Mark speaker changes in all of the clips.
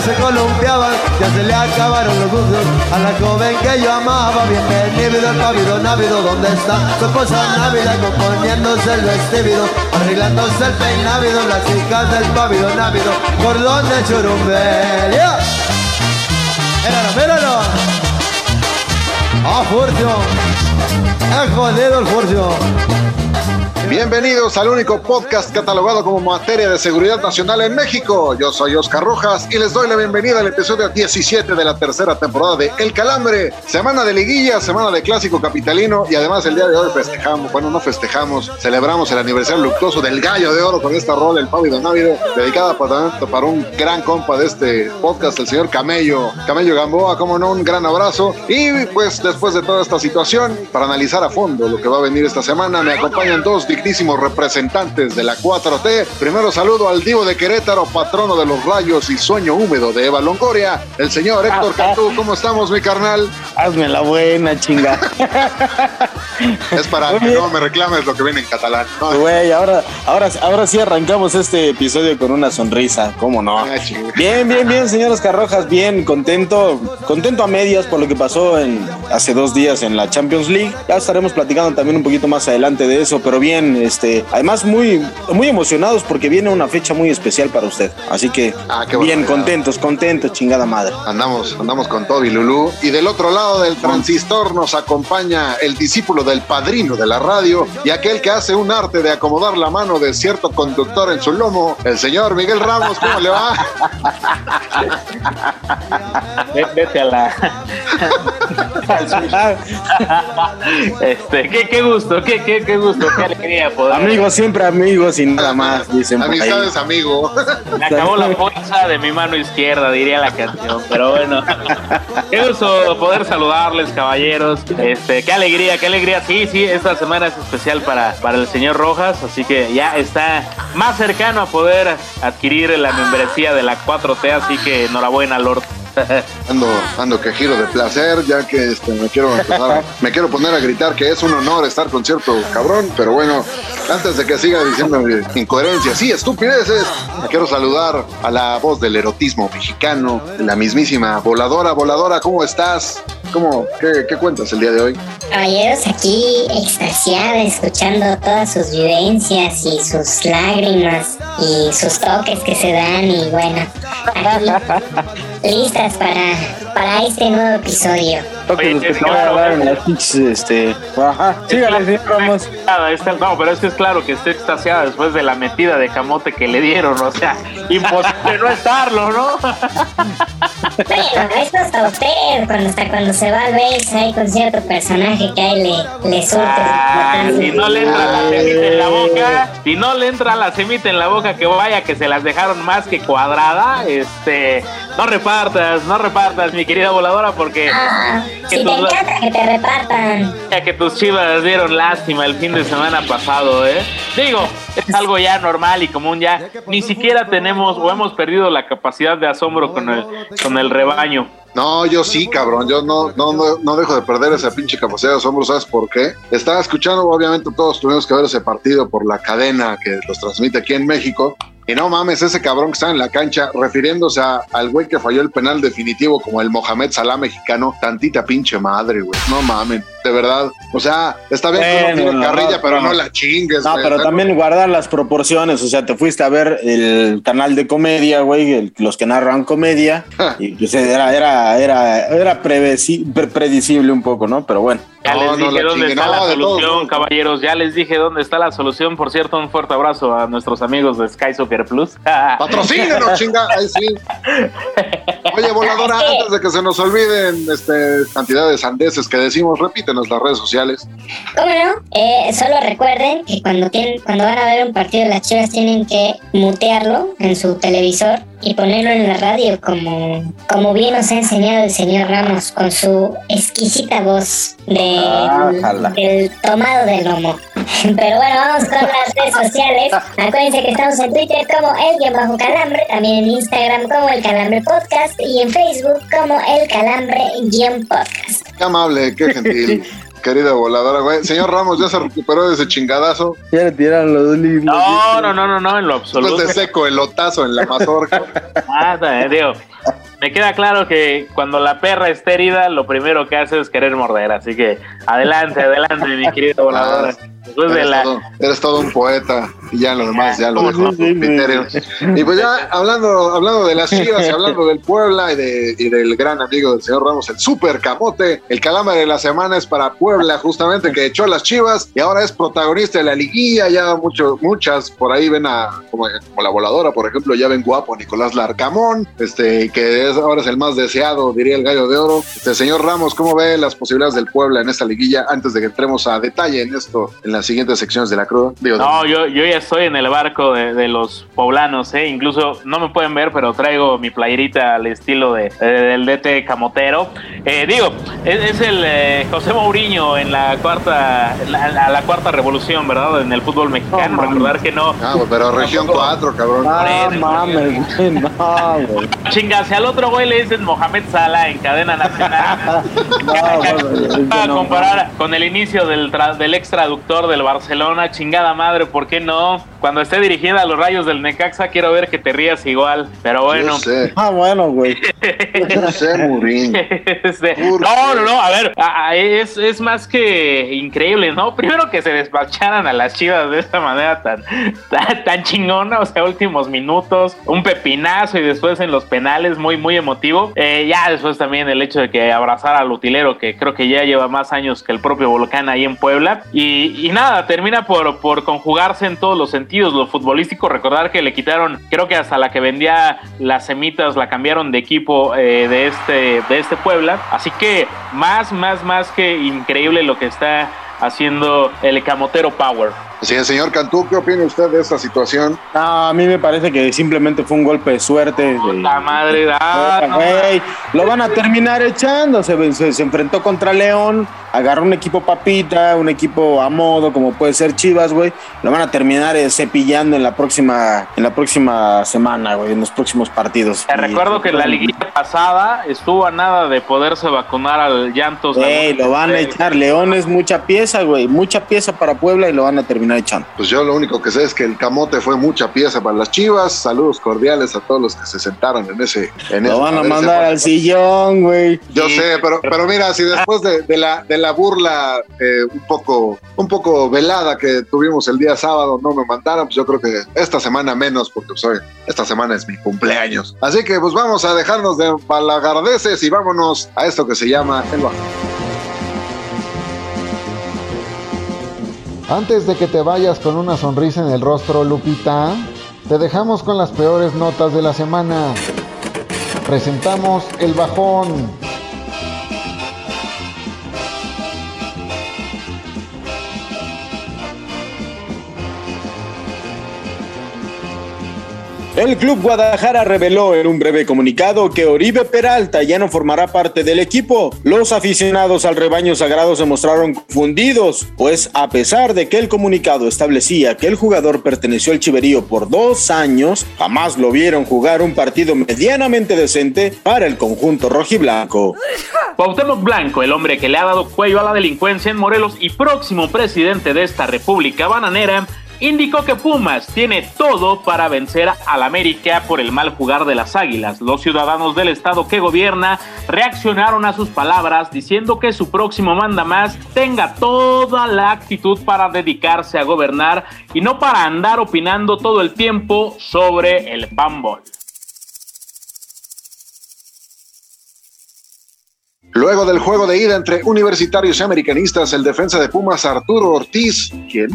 Speaker 1: Se columpiaba, ya se le acabaron los gustos a la joven que yo amaba. Bienvenido al pabellón návido donde está su esposa návida componiéndose el vestido, arreglándose el peinávido, las chicas del pabellón návido, cordón de churumbel. Míralo, míralo. ¡Ah, Furcio! ¡Es jodido el Furcio!
Speaker 2: Bienvenidos al único podcast catalogado como materia de seguridad nacional en México. Yo soy Oscar Rojas y les doy la bienvenida al episodio 17 de la tercera temporada de El Calambre. Semana de liguilla, semana de clásico capitalino y además el día de hoy festejamos, bueno, no festejamos, celebramos el aniversario luctuoso del Gallo de Oro con esta rola, el Pávido Návido, dedicada para, para un gran compa de este podcast, el señor Camello, Camello Gamboa, como no, un gran abrazo. Y pues después de toda esta situación, para analizar a fondo lo que va a venir esta semana, me acompañan dos dignísimos representantes de la 4T. Primero saludo al divo de Querétaro, patrono de los rayos y sueño húmedo de Eva Longoria, el señor Héctor Cantú. ¿Cómo estamos, mi carnal?
Speaker 3: Hazme la buena, chinga.
Speaker 2: Es para que no me reclames lo que viene en catalán. No,
Speaker 3: Güey, ahora, ahora, ahora sí arrancamos este episodio con una sonrisa, ¿cómo no?
Speaker 2: Ah.
Speaker 3: Bien, bien, bien, señor Oscar Rojas, bien, contento, contento a medias por lo que pasó en, hace dos días en la Champions League. Ya estaremos platicando también un poquito más adelante de eso, pero bien, este, además muy, muy emocionados porque viene una fecha muy especial para usted. Así que,
Speaker 2: Ah, qué
Speaker 3: bien, contentos, contentos, chingada madre.
Speaker 2: Andamos, andamos con Toby Lulú. Y del otro lado del transistor nos acompaña el discípulo del padrino de la radio y aquel que hace un arte de acomodar la mano de cierto conductor en su lomo, el señor Miguel Ramos. ¿Cómo le va?
Speaker 4: Vete a la. este, qué, qué gusto, qué, qué, qué gusto, qué alegría poder.
Speaker 3: Amigos, siempre amigos y nada más, dicen.
Speaker 2: Amistades, amigo.
Speaker 4: Me acabó la fuerza de mi mano izquierda, diría la canción. Pero bueno, qué gusto poder saludarles, caballeros. Este, qué alegría, qué alegría. Sí, sí, esta semana es especial para, para el señor Rojas, así que ya está más cercano a poder adquirir la membresía de la 4T, así que enhorabuena, Lord.
Speaker 2: Ando, ando que giro de placer, ya que este, me quiero empezar me quiero poner a gritar que es un honor estar con cierto cabrón, pero bueno, antes de que siga diciendo incoherencias y estupideces, quiero saludar a la voz del erotismo mexicano, la mismísima voladora, voladora, ¿cómo estás? ¿Cómo, qué, qué cuentas el día de hoy?
Speaker 5: Caballeros, aquí extasiada, escuchando todas sus vivencias y sus lágrimas y sus toques que se dan y bueno, aquí listas para, para este nuevo episodio.
Speaker 4: Oye,
Speaker 3: los que te voy a
Speaker 4: claro,
Speaker 3: dar en las pinches, este. Ajá, sígale, señor Ramos.
Speaker 4: No, pero es que es claro que esté extasiada después de la metida de camote que le dieron, o sea, imposible no estarlo, ¿no?
Speaker 5: Bueno, esto hasta usted, cuando hasta cuando se va al base ahí con cierto personaje que ahí le, le surte.
Speaker 4: Si no le entra la semita en la boca, si no le entra la semita en la boca, que vaya que se las dejaron más que cuadrada, este, no repartas, no repartas, mi querida voladora, porque
Speaker 5: Ah,
Speaker 4: que
Speaker 5: si te encanta que te repartan.
Speaker 4: ya que tus chivas dieron lástima el fin de semana pasado, ¿eh? Digo, es algo ya normal y común ya. Ni siquiera tenemos o hemos perdido la capacidad de asombro con el, con el rebaño.
Speaker 2: No, yo sí, cabrón. Yo no, no, no, no dejo de perder esa pinche capacidad de asombro. ¿Sabes por qué? Estaba escuchando, obviamente, todos tuvimos que ver ese partido por la cadena que los transmite aquí en México. Y no mames, ese cabrón que está en la cancha, refiriéndose a- al güey que falló el penal definitivo como el Mohamed Salah mexicano, tantita pinche madre, güey. No mames, de verdad. O sea, está bien que uno tiene
Speaker 3: no,
Speaker 2: carrilla,
Speaker 3: no,
Speaker 2: pero
Speaker 3: no.
Speaker 2: no la chingues,
Speaker 3: No,
Speaker 2: güey.
Speaker 3: pero también guardar las proporciones. O sea, te fuiste a ver el canal de comedia, güey, el- los que narran comedia. y pues era, era, era, era predecible un poco, ¿no? Pero bueno.
Speaker 4: Ya
Speaker 2: No,
Speaker 4: les dije dónde
Speaker 2: chingue,
Speaker 4: está
Speaker 2: no,
Speaker 4: la
Speaker 2: todos
Speaker 4: solución, caballeros. Ya les dije dónde está la solución. Por cierto, un fuerte abrazo a nuestros amigos de Sky Soccer Plus.
Speaker 2: Patrocínenos, chinga. Ay, sí. Oye, voladora, antes de que se nos olviden este, cantidad de sandeces que decimos, repítenos las redes sociales.
Speaker 5: ¿Cómo no? Eh, solo recuerden que cuando, tienen, cuando van a ver un partido de las chivas tienen que mutearlo en su televisor y ponerlo en la radio como, como bien nos ha enseñado el señor Ramos con su exquisita voz de,
Speaker 3: Ájala.
Speaker 5: del tomado de lomo. Pero bueno, vamos con las redes sociales. Acuérdense que estamos en Twitter como el guion bajo calambre, también en Instagram como el calambre podcast y en Facebook como el calambre guion podcast.
Speaker 2: Qué amable, qué gentil. Querida voladora, güey. Señor Ramos, ¿ya se recuperó de ese chingadazo?
Speaker 3: Ya le tiraron los libros.
Speaker 4: No, no, no, no, no, en lo absoluto.
Speaker 2: de seco el lotazo en la mazorca.
Speaker 4: Nada, eh, digo, me queda claro que cuando la perra está herida, lo primero que hace es querer morder. Así que adelante, adelante, mi querida voladora. Después de
Speaker 2: Eres,
Speaker 4: la.
Speaker 2: todo, eres todo un poeta y ya lo demás ya lo dejo. Y pues ya hablando, hablando de las chivas y hablando del Puebla y, de, y del gran amigo del señor Ramos, el super camote, el calambre de la semana es para Puebla justamente que echó las chivas y ahora es protagonista de la liguilla, ya mucho, muchas por ahí ven a, como, como la voladora, por ejemplo, ya ven guapo a Nicolás Larcamón, este, que es, ahora es el más deseado, diría el gallo de oro. Este, señor Ramos, ¿cómo ve las posibilidades del Puebla en esta liguilla antes de que entremos a detalle en esto, en las siguientes secciones de la cruda? Digo,
Speaker 4: No, yo, yo ya estoy en el barco de, los poblanos, ¿eh? Incluso no me pueden ver, pero traigo mi playerita al estilo de, de- del DT Camotero. Eh, digo, es, es el eh, José Mourinho en la cuarta la, la- la cuarta revolución, ¿verdad? En el fútbol mexicano.
Speaker 3: No,
Speaker 4: Recordar que no.
Speaker 2: Ah, pero región 4, cabrón.
Speaker 3: Ah, mames, güey, no, güey.
Speaker 4: Chinga, si al otro güey le dicen Mohamed Salah en cadena nacional.
Speaker 3: No,
Speaker 4: Para
Speaker 3: no,
Speaker 4: comparar con el inicio del, tra- del ex traductor del Barcelona, chingada madre, ¿por qué no? Cuando esté dirigida a los rayos del Necaxa, quiero ver que te rías igual. Pero bueno.
Speaker 2: Yo sé,
Speaker 3: Ah, bueno, güey.
Speaker 2: yo sé, Murín.
Speaker 4: Este,
Speaker 2: ¿Por
Speaker 4: no, no, no, a ver, es, es más que increíble, ¿no? Primero que se despacharan a las chivas de esta manera tan, tan, chingona, o sea, últimos minutos, un pepinazo y después en los penales, muy, muy emotivo. Eh, ya después también el hecho de que abrazara al utilero, que creo que ya lleva más años que el propio Volcán ahí en Puebla. Y, y nada, termina por, por conjugarse en todos los sentidos. Lo futbolístico, recordar que le quitaron, creo que hasta la que vendía las semitas la cambiaron de equipo eh, de, este, de este Puebla. Así que más, más, más que increíble lo que está haciendo el Camotero Power.
Speaker 2: Sí, señor Cantú, ¿qué opina usted de esta situación?
Speaker 3: No, a mí me parece que simplemente fue un golpe de suerte.
Speaker 4: La madre da. no,
Speaker 3: Güey, lo van a terminar echando. Se, se- se enfrentó contra León, agarró un equipo papita, un equipo a modo, como puede ser Chivas, güey. Lo van a terminar eh, cepillando en la próxima, en la próxima semana, güey, en los próximos partidos.
Speaker 4: Te
Speaker 3: Y-
Speaker 4: recuerdo que en la liguilla pasada estuvo a nada de poderse vacunar al Llantos.
Speaker 3: Güey, lo van a echar. León es mucha pieza, güey. Mucha pieza para Puebla y lo van a terminar echando.
Speaker 2: Pues yo lo único que sé es que el camote fue mucha pieza para las chivas. Saludos cordiales a todos los que se sentaron en ese. En
Speaker 3: Lo
Speaker 2: ese-
Speaker 3: van a mandar al sillón, güey.
Speaker 2: Yo sé, pero, pero mira, si después de, de la, de la burla eh, un, poco, un poco velada que tuvimos el día sábado no me mandaron, pues yo creo que esta semana menos, porque soy, esta semana es mi cumpleaños. Así que pues vamos a dejarnos de palagardeces y vámonos a esto que se llama el bajo.
Speaker 6: Antes de que te vayas con una sonrisa en el rostro, Lupita, te dejamos con las peores notas de la semana. Presentamos el bajón.
Speaker 3: El Club Guadalajara reveló en un breve comunicado que Oribe Peralta ya no formará parte del equipo. Los aficionados al rebaño sagrado se mostraron confundidos, pues a pesar de que el comunicado establecía que el jugador perteneció al Chiverío por dos años, jamás lo vieron jugar un partido medianamente decente para el conjunto rojiblanco.
Speaker 4: Cuauhtémoc Blanco, el hombre que le ha dado cuello a la delincuencia en Morelos y próximo presidente de esta república bananera, indicó que Pumas tiene todo para vencer al América por el mal jugar de las Águilas. Los ciudadanos del estado que gobierna reaccionaron a sus palabras diciendo que su próximo mandamás tenga toda la actitud para dedicarse a gobernar y no para andar opinando todo el tiempo sobre el panball.
Speaker 2: Luego del juego de ida entre universitarios y americanistas, el defensa de Pumas Arturo Ortiz, ¿quién?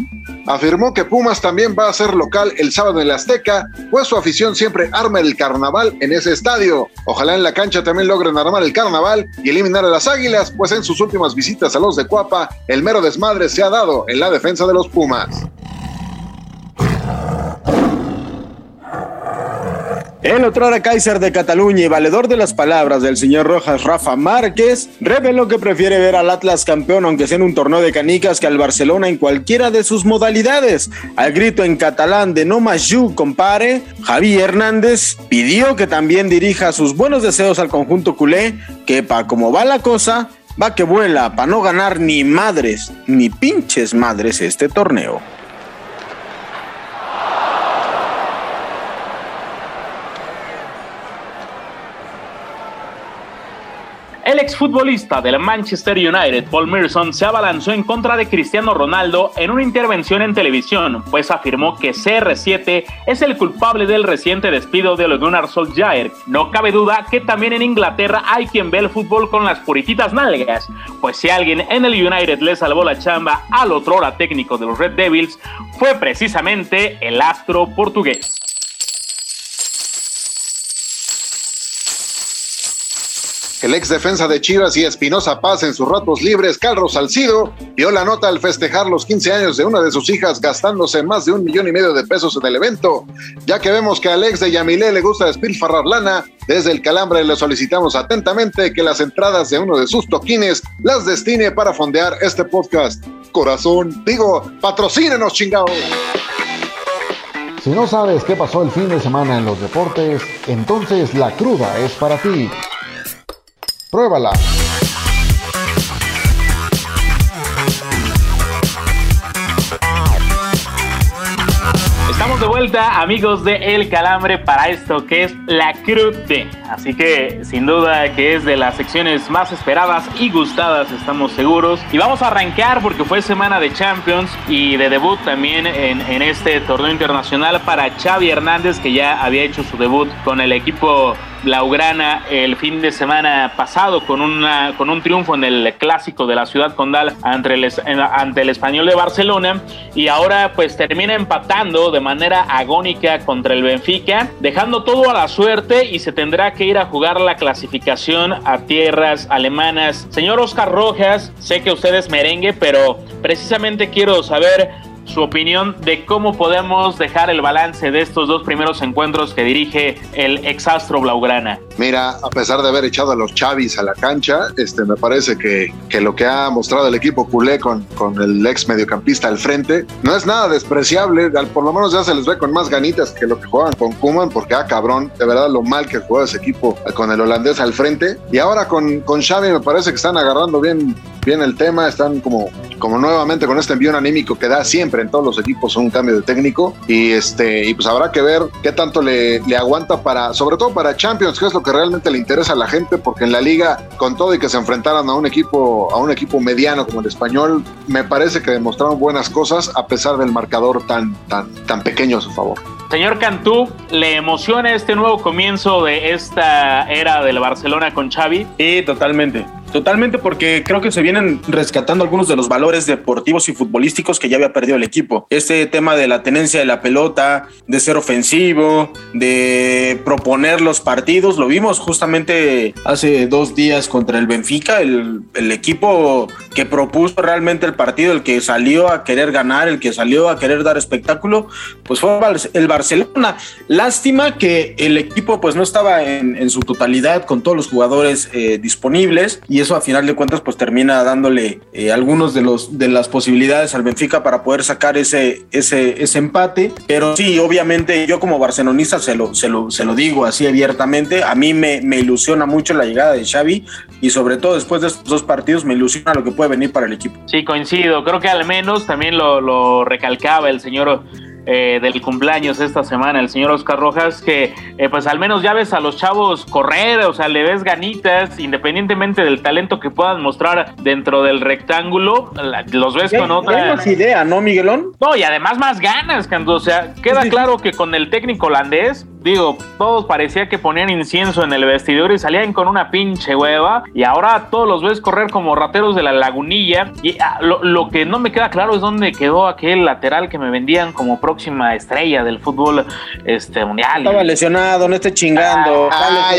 Speaker 2: Afirmó que Pumas también va a ser local el sábado en la Azteca, pues su afición siempre arma el carnaval en ese estadio. Ojalá en la cancha también logren armar el carnaval y eliminar a las águilas, pues en sus últimas visitas a los de Cuapa, el mero desmadre se ha dado en la defensa de los Pumas.
Speaker 3: El otro Kaiser de Cataluña y valedor de las palabras del señor Rojas Rafa Márquez reveló que prefiere ver al Atlas campeón aunque sea en un torneo de canicas que al Barcelona en cualquiera de sus modalidades. Al grito en catalán de no más you compare, Javi Hernández pidió que también dirija sus buenos deseos al conjunto culé, que pa como va la cosa, va que vuela para no ganar ni madres, ni pinches madres este torneo.
Speaker 4: Exfutbolista del Manchester United, Paul Merson, se abalanzó en contra de Cristiano Ronaldo en una intervención en televisión, pues afirmó que CR7 es el culpable del reciente despido de Gunnar Solskjaer. No cabe duda que también en Inglaterra hay quien ve el fútbol con las purititas nalgas, pues si alguien en el United le salvó la chamba al otro hora técnico de los Red Devils, fue precisamente el astro portugués.
Speaker 2: El ex defensa de Chivas y Espinosa Paz en sus ratos libres, Carlos Salcido, dio la nota al festejar los 15 años de una de sus hijas gastándose más de un millón y medio de pesos en el evento. Ya que vemos que al ex de Yamilé le gusta despilfarrar lana, desde el Calambre le solicitamos atentamente que las entradas de uno de sus toquines las destine para fondear este podcast. Corazón, digo, patrocínenos, chingados.
Speaker 6: Si no sabes qué pasó el fin de semana en los deportes, entonces la cruda es para ti. Pruébala.
Speaker 4: Estamos de vuelta, amigos de El Calambre, para esto que es la Crute. Así que, sin duda, que es de las secciones más esperadas y gustadas, estamos seguros. Y vamos a arrancar porque fue semana de Champions y de debut también en, en este torneo internacional para Xavi Hernández, que ya había hecho su debut con el equipo Blaugrana el fin de semana pasado con, una, con un triunfo en el clásico de la ciudad condal ante el, ante el español de Barcelona y ahora pues termina empatando de manera agónica contra el Benfica, dejando todo a la suerte y se tendrá que ir a jugar la clasificación a tierras alemanas. Señor Oscar Rojas, sé que usted es merengue, pero precisamente quiero saber su opinión de cómo podemos dejar el balance de estos dos primeros encuentros que dirige el exastro Blaugrana.
Speaker 2: Mira, a pesar de haber echado a los Chavis a la cancha, este, me parece que, que lo que ha mostrado el equipo culé con, con el ex mediocampista al frente no es nada despreciable, por lo menos ya se les ve con más ganitas que lo que juegan con Kuman, porque ah, cabrón, de verdad lo mal que juega ese equipo con el holandés al frente. Y ahora con, con Xavi me parece que están agarrando bien, bien el tema, están como, como nuevamente con este envío anímico que da siempre en todos los equipos un cambio de técnico y este y pues habrá que ver qué tanto le, le aguanta para, sobre todo para Champions, que es lo que realmente le interesa a la gente, porque en la liga, con todo y que se enfrentaran a un equipo, a un equipo mediano como el español, me parece que demostraron buenas cosas a pesar del marcador tan, tan, tan pequeño a su favor.
Speaker 4: Señor Cantú, ¿le emociona este nuevo comienzo de esta era del Barcelona con Xavi?
Speaker 3: Sí, totalmente. Totalmente porque creo que se vienen rescatando algunos de los valores deportivos y futbolísticos que ya había perdido el equipo. Este tema de la tenencia de la pelota, de ser ofensivo, de proponer los partidos, lo vimos justamente hace dos días contra el Benfica, el, el equipo que propuso realmente el partido, el que salió a querer ganar, el que salió a querer dar espectáculo, pues fue el Barcelona. Lástima que el equipo pues no estaba en, su totalidad con todos los jugadores eh, disponibles y eso a final de cuentas pues termina dándole eh, algunos de los de las posibilidades al Benfica para poder sacar ese ese ese empate. Pero sí obviamente yo como barcelonista se lo se lo, se lo digo así abiertamente a mí me, me ilusiona mucho la llegada de Xavi y sobre todo después de estos dos partidos me ilusiona lo que puede venir para el equipo.
Speaker 4: Sí coincido creo que al menos también lo, lo recalcaba el señor eh, del cumpleaños esta semana, el señor Oscar Rojas, que eh, pues al menos ya ves a los chavos correr, o sea, le ves ganitas, independientemente del talento que puedan mostrar dentro del rectángulo, la, los ves con otra...
Speaker 3: Más idea, ¿no, Miguelón?
Speaker 4: No, y además más ganas, Canto, o sea, queda claro que con el técnico holandés digo, todos parecía que ponían incienso en el vestidor y salían con una pinche hueva y ahora todos los ves correr como rateros de la lagunilla y ah, lo, que no me queda claro es dónde quedó aquel lateral que me vendían como próxima estrella del fútbol este mundial.
Speaker 3: Estaba lesionado, no esté chingando. Ah,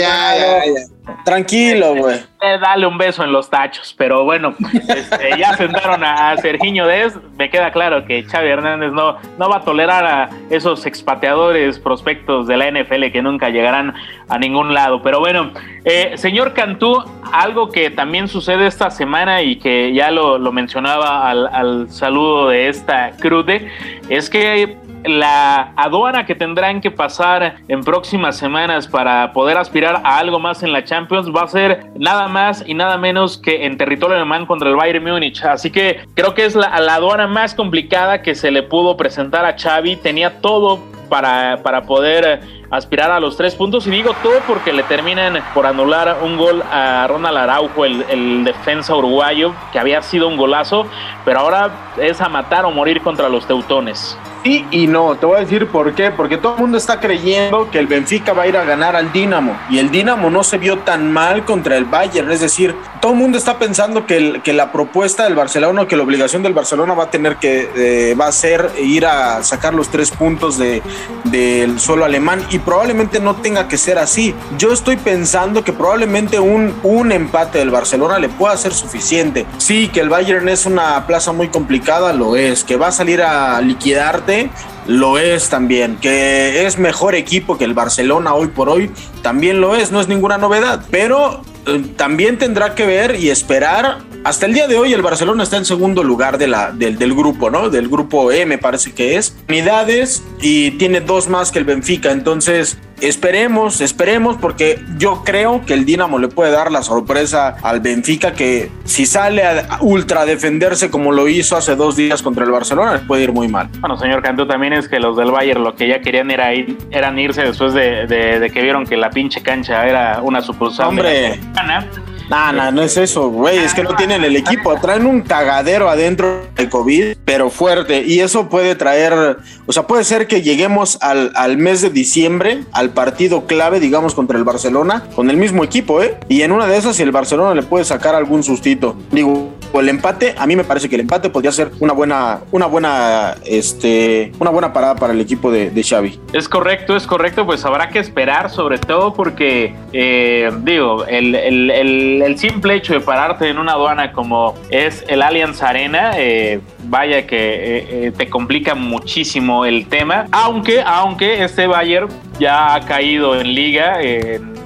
Speaker 3: Tranquilo, güey.
Speaker 4: Dale un beso en los tachos, pero bueno, este, ya sentaron a, Sergiño Dez. Me queda claro que Xavi Hernández no, no va a tolerar a esos expateadores prospectos de la NFL que nunca llegarán a ningún lado. Pero bueno, eh, señor Cantú, algo que también sucede esta semana y que ya lo, mencionaba al, al saludo de esta crude, es que la aduana que tendrán que pasar en próximas semanas para poder aspirar a algo más en la Champions va a ser nada más y nada menos que en territorio alemán contra el Bayern Múnich. Así que creo que es la, aduana más complicada que se le pudo presentar a Xavi. Tenía todo para, para poder aspirar a los tres puntos. Y digo todo porque le terminan por anular un gol a Ronald Araujo, el, el, defensa uruguayo, que había sido un golazo, pero ahora es a matar o morir contra los teutones.
Speaker 3: Sí y no, te voy a decir por qué, porque todo el mundo está creyendo que el Benfica va a ir a ganar al Dinamo y el Dinamo no se vio tan mal contra el Bayern, es decir, todo el mundo está pensando que, que la propuesta del Barcelona, que la obligación del Barcelona va a tener que, eh, va a ser ir a sacar los tres puntos de, del suelo alemán y probablemente no tenga que ser así. Yo estoy pensando que probablemente un, un empate del Barcelona le pueda ser suficiente. Sí, que el Bayern es una plaza muy complicada, lo es, que va a salir a liquidarte lo es también. Que es mejor equipo que el Barcelona hoy por hoy, también lo es, no es ninguna novedad. Pero eh, también tendrá que ver y esperar. Hasta el día de hoy el Barcelona está en segundo lugar de la, del, del grupo, ¿no? Del grupo E me parece que es. Unidades y tiene dos más que el Benfica. Entonces Esperemos, esperemos, porque yo creo que el Dinamo le puede dar la sorpresa al Benfica que si sale a ultra defenderse como lo hizo hace dos días contra el Barcelona, le puede ir muy mal.
Speaker 4: Bueno, señor Cantú, también es que los del Bayern lo que ya querían era ir, eran irse después de, que vieron que la pinche cancha era una sucursal.
Speaker 3: Hombre. No, no, no es eso, güey. Es que no tienen el equipo. Traen un cagadero adentro de COVID, pero fuerte. Y eso puede traer, o sea, puede ser que lleguemos al, al mes de diciembre, al partido clave, digamos, contra el Barcelona, con el mismo equipo, ¿eh? Y en una de esas, si el Barcelona le puede sacar algún sustito. Digo, el empate, a mí me parece que el empate podría ser una buena, una buena, este, una buena parada para el equipo de, de Xavi.
Speaker 4: Es correcto, es correcto, pues habrá que esperar, sobre todo porque, eh, digo, el, el, el, simple hecho de pararte en una aduana como es el Allianz Arena, eh, vaya que eh, te complica muchísimo el tema, aunque, aunque este Bayern ya ha caído en liga,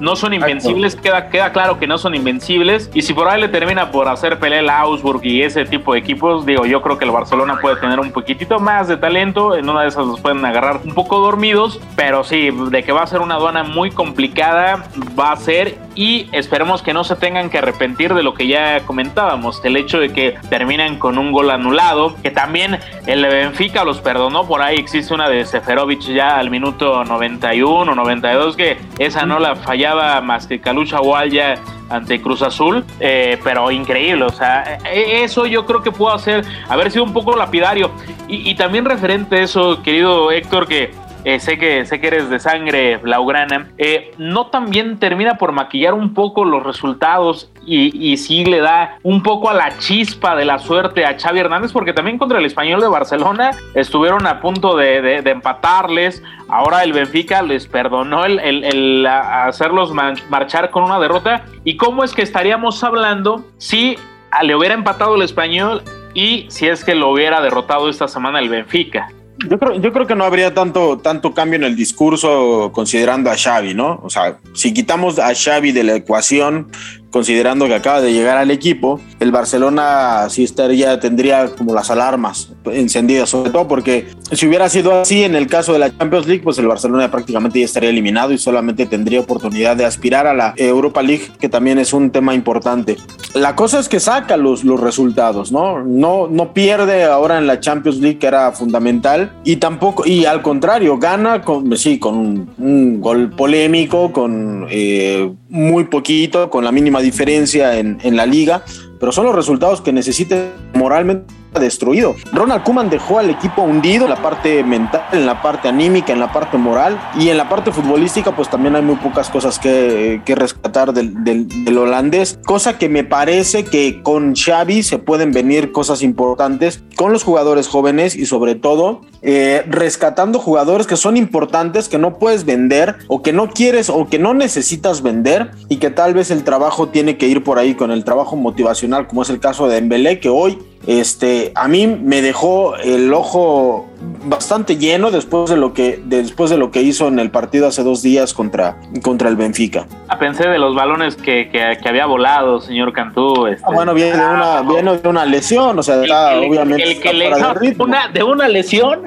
Speaker 4: no son invencibles, queda, queda claro que no son invencibles. Y si por ahí le termina por hacer pelea el Augsburg y ese tipo de equipos, digo, yo creo que el Barcelona puede tener un poquitito más de talento. En una de esas los pueden agarrar un poco dormidos, pero sí, de que va a ser una aduana muy complicada, va a ser. Y esperemos que no se tengan que arrepentir de lo que ya comentábamos, el hecho de que terminan con un gol anulado, que también el Benfica los perdonó. Por ahí existe una de Seferovic ya al minuto 91, 92, que esa no la fallaba más que Calucha ya ante Cruz Azul, eh, pero increíble, o sea, e, eso yo creo que pudo hacer, haber sido un poco lapidario. Y, y también referente a eso, querido Héctor, que eh, sé, que, sé que eres de sangre blaugrana, eh, no también termina por maquillar un poco los resultados y, y sí le da un poco a la chispa de la suerte a Xavi Hernández, porque también contra el español de Barcelona estuvieron a punto de, empatarles, ahora el Benfica les perdonó el, hacerlos marchar con una derrota, y cómo es que estaríamos hablando si le hubiera empatado el español y si es que lo hubiera derrotado esta semana el Benfica.
Speaker 3: Yo creo, yo creo que no habría tanto, tanto cambio en el discurso considerando a Xavi, ¿no? O sea, si quitamos a Xavi de la ecuación, considerando que acaba de llegar al equipo, el Barcelona sí estaría, tendría como las alarmas encendidas, sobre todo porque si hubiera sido así en el caso de la Champions League, pues el Barcelona prácticamente ya estaría eliminado y solamente tendría oportunidad de aspirar a la Europa League, que también es un tema importante. La cosa es que saca los, los resultados, ¿no? No, no pierde ahora en la Champions League, que era fundamental, y tampoco, y al contrario, gana con, sí, con un, gol polémico, con eh, muy poquito, con la mínima diferencia en, en la liga, pero son los resultados que necesita moralmente destruido. Ronald Kuman dejó al equipo hundido en la parte mental, en la parte anímica, en la parte moral y en la parte futbolística pues también hay muy pocas cosas que, que rescatar del, del, del, holandés, cosa que me parece que con Xavi se pueden venir cosas importantes con los jugadores jóvenes y sobre todo eh, rescatando jugadores que son importantes, que no puedes vender o que no quieres o que no necesitas vender y que tal vez el trabajo tiene que ir por ahí con el trabajo motivacional como es el caso de Dembélé que hoy este, a mí me dejó el ojo bastante lleno después de lo que después de lo que hizo en el partido hace dos días contra, contra el Benfica.
Speaker 4: Ah, pensé de los balones que, que, que había volado, señor Cantú. Este.
Speaker 3: Ah, bueno, viene de una, viene de una lesión, o sea,
Speaker 4: el,
Speaker 3: está,
Speaker 4: el,
Speaker 3: obviamente.
Speaker 4: El que le una, de una lesión.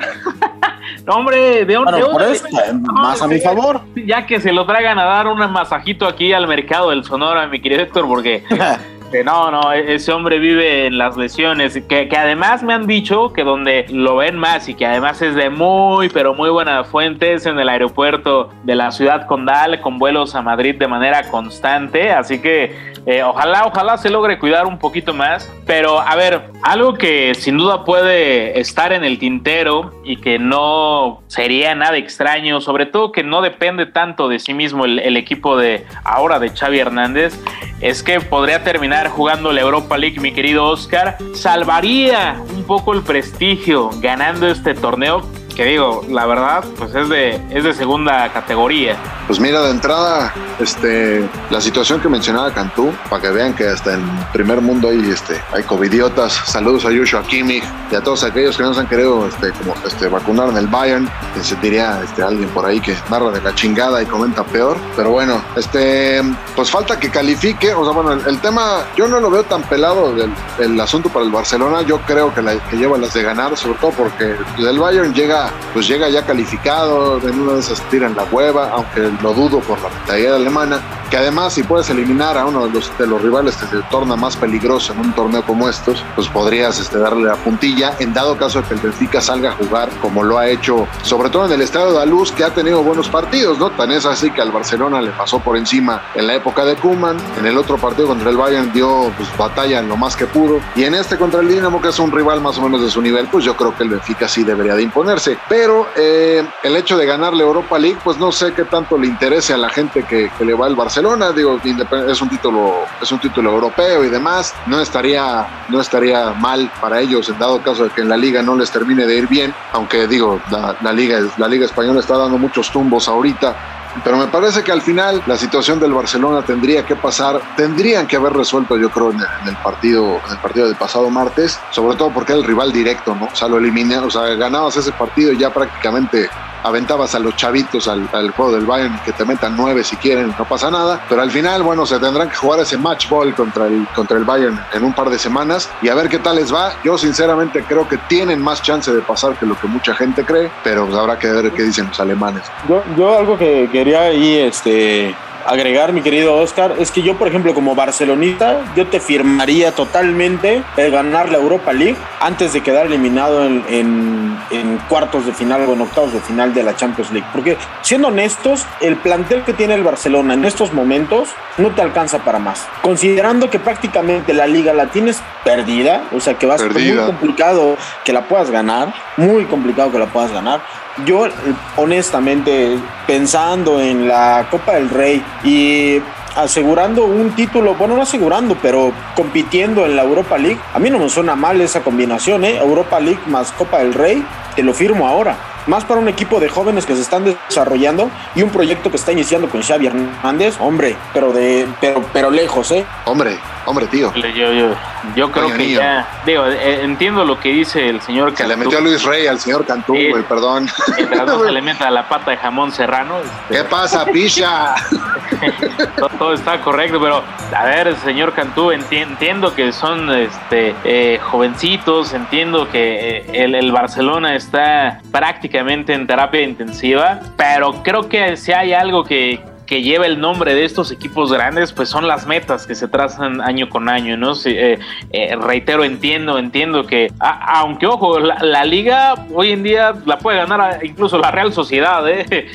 Speaker 4: no, hombre, de, un,
Speaker 3: bueno,
Speaker 4: de
Speaker 3: por
Speaker 4: una
Speaker 3: eso, más a mi favor.
Speaker 4: Ya que se lo traigan a dar un masajito aquí al mercado del Sonora, mi querido Héctor, porque no, no, ese hombre vive en las lesiones, que, que, además me han dicho que donde lo ven más y que además es de muy, pero muy buena fuente es en el aeropuerto de la ciudad condal con vuelos a Madrid de manera constante, así que eh, ojalá, ojalá se logre cuidar un poquito más, pero a ver, algo que sin duda puede estar en el tintero y que no sería nada extraño, sobre todo que no depende tanto de sí mismo el, el equipo de ahora de Xavi Hernández, es que podría terminar jugando la Europa League, mi querido Oscar, salvaría un poco el prestigio ganando este torneo que digo, la verdad, pues es de, es de segunda categoría.
Speaker 2: Pues mira, de entrada, este, la situación que mencionaba Cantú, para que vean que hasta en primer mundo hay, este, hay covidiotas. Saludos a Joshua Kimmich y a todos aquellos que no se han querido este, como, este, vacunar en el Bayern. Se este, alguien por ahí que narra de la chingada y comenta peor. Pero bueno, este, pues falta que califique. O sea, bueno, el, el tema, yo no lo veo tan pelado del, el asunto para el Barcelona. Yo creo que, la, que lleva las de ganar, sobre todo porque el Bayern llega pues llega ya calificado, en una de esas tiran la hueva, aunque lo dudo por la mentalidad alemana, que además si puedes eliminar a uno de los, de los rivales que se torna más peligroso en un torneo como estos, pues podrías este, darle la puntilla, en dado caso de que el Benfica salga a jugar como lo ha hecho, sobre todo en el Estadio de la Luz, que ha tenido buenos partidos, ¿no? Tan es así que al Barcelona le pasó por encima en la época de Kuman, en el otro partido contra el Bayern dio pues, batalla en lo más que pudo, y en este contra el Dinamo, que es un rival más o menos de su nivel, pues yo creo que el Benfica sí debería de imponerse pero eh, el hecho de ganar la Europa League, pues no sé qué tanto le interese a la gente que, que, le va al Barcelona, digo, es un título, es un título europeo y demás, no estaría, no estaría mal para ellos en dado caso de que en la liga no les termine de ir bien, aunque digo, la, liga, la liga española está dando muchos tumbos ahorita, pero me parece que al final la situación del Barcelona tendría que pasar, tendrían que haber resuelto, yo creo, en el, en el partido, en el partido del pasado martes, sobre todo porque era el rival directo, ¿no? O sea, lo eliminé, o sea, ganabas ese partido y ya prácticamente aventabas a los chavitos al, al, juego del Bayern que te metan nueve si quieren, no pasa nada. Pero al final, bueno, se tendrán que jugar ese match ball contra el, contra el Bayern en un par de semanas y a ver qué tal les va. Yo sinceramente creo que tienen más chance de pasar que lo que mucha gente cree, pero pues habrá que ver qué dicen los alemanes.
Speaker 3: Yo, yo algo que quería ahí, este agregar, mi querido Oscar, es que yo, por ejemplo, como barcelonista, yo te firmaría totalmente el ganar la Europa League antes de quedar eliminado en, en, en, cuartos de final o en octavos de final de la Champions League. Porque, siendo honestos, el plantel que tiene el Barcelona en estos momentos no te alcanza para más. Considerando que prácticamente la liga la tienes perdida, o sea que va a ser muy complicado que la puedas ganar, muy complicado que la puedas ganar yo honestamente pensando en la Copa del Rey y asegurando un título, bueno, no asegurando, pero compitiendo en la Europa League, a mí no me suena mal esa combinación, ¿eh? Europa League más Copa del Rey, te lo firmo ahora. Más para un equipo de jóvenes que se están desarrollando y un proyecto que está iniciando con Xavi Hernández, hombre, pero de pero pero lejos, ¿eh?
Speaker 2: Hombre, hombre, tío.
Speaker 4: Yo, yo, yo creo Coño, que niño. ya, digo, eh, entiendo lo que dice el señor
Speaker 2: Cantú. Se le metió a Luis Rey al señor Cantú, güey, sí. perdón.
Speaker 4: Mientras no se le meta la pata de jamón serrano.
Speaker 2: Este... ¿Qué pasa, picha?
Speaker 4: todo, todo, está correcto, pero a ver, señor Cantú, enti entiendo que son este eh, jovencitos, entiendo que eh, el, el Barcelona está prácticamente en terapia intensiva, pero creo que si hay algo que, que lleva el nombre de estos equipos grandes, pues son las metas que se trazan año con año, ¿no? Eh, eh, reitero, entiendo, entiendo que, aunque ojo, la, liga hoy en día la puede ganar incluso la Real Sociedad, ¿eh?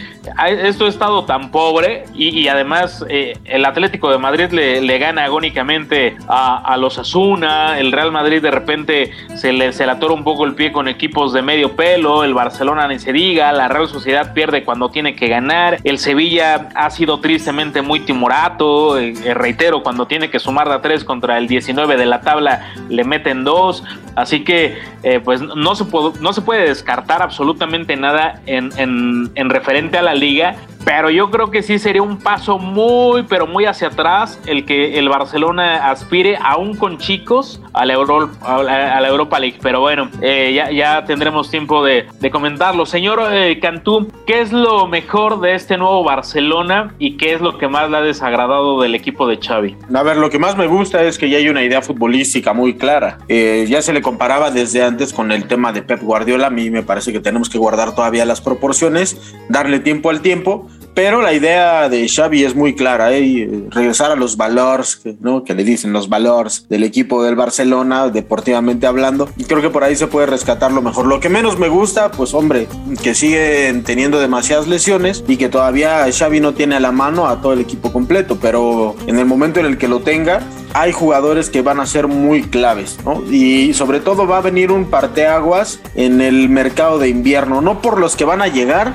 Speaker 4: Esto ha estado tan pobre y, además el Atlético de Madrid le, gana agónicamente a, los Asuna, el Real Madrid de repente se le, se le atora un poco el pie con equipos de medio pelo, el Barcelona ni se diga, la Real Sociedad pierde cuando tiene que ganar, el Sevilla ha sido tristemente muy timorato, eh, reitero, cuando tiene que sumar de tres contra el 19 de la tabla le meten dos, así que eh, pues no se, no se puede descartar absolutamente nada en, en, en referente a la liga pero yo creo que sí sería un paso muy, pero muy hacia atrás el que el Barcelona aspire, aún con chicos, a la, a la Europa League. Pero bueno, eh, ya, ya, tendremos tiempo de, comentarlo. Señor eh, Cantú, ¿qué es lo mejor de este nuevo Barcelona y qué es lo que más le ha desagradado del equipo de Xavi?
Speaker 3: A ver, lo que más me gusta es que ya hay una idea futbolística muy clara. Eh, ya se le comparaba desde antes con el tema de Pep Guardiola. A mí me parece que tenemos que guardar todavía las proporciones, darle tiempo al tiempo pero la idea de Xavi es muy clara, ¿eh? regresar a los valores, ¿no? que le dicen los valores del equipo del Barcelona, deportivamente hablando, y creo que por ahí se puede rescatar lo mejor. Lo que menos me gusta, pues hombre, que siguen teniendo demasiadas lesiones y que todavía Xavi no tiene a la mano a todo el equipo completo, pero en el momento en el que lo tenga, hay jugadores que van a ser muy claves, ¿no? Y sobre todo va a venir un parteaguas en el mercado de invierno, no por los que van a llegar,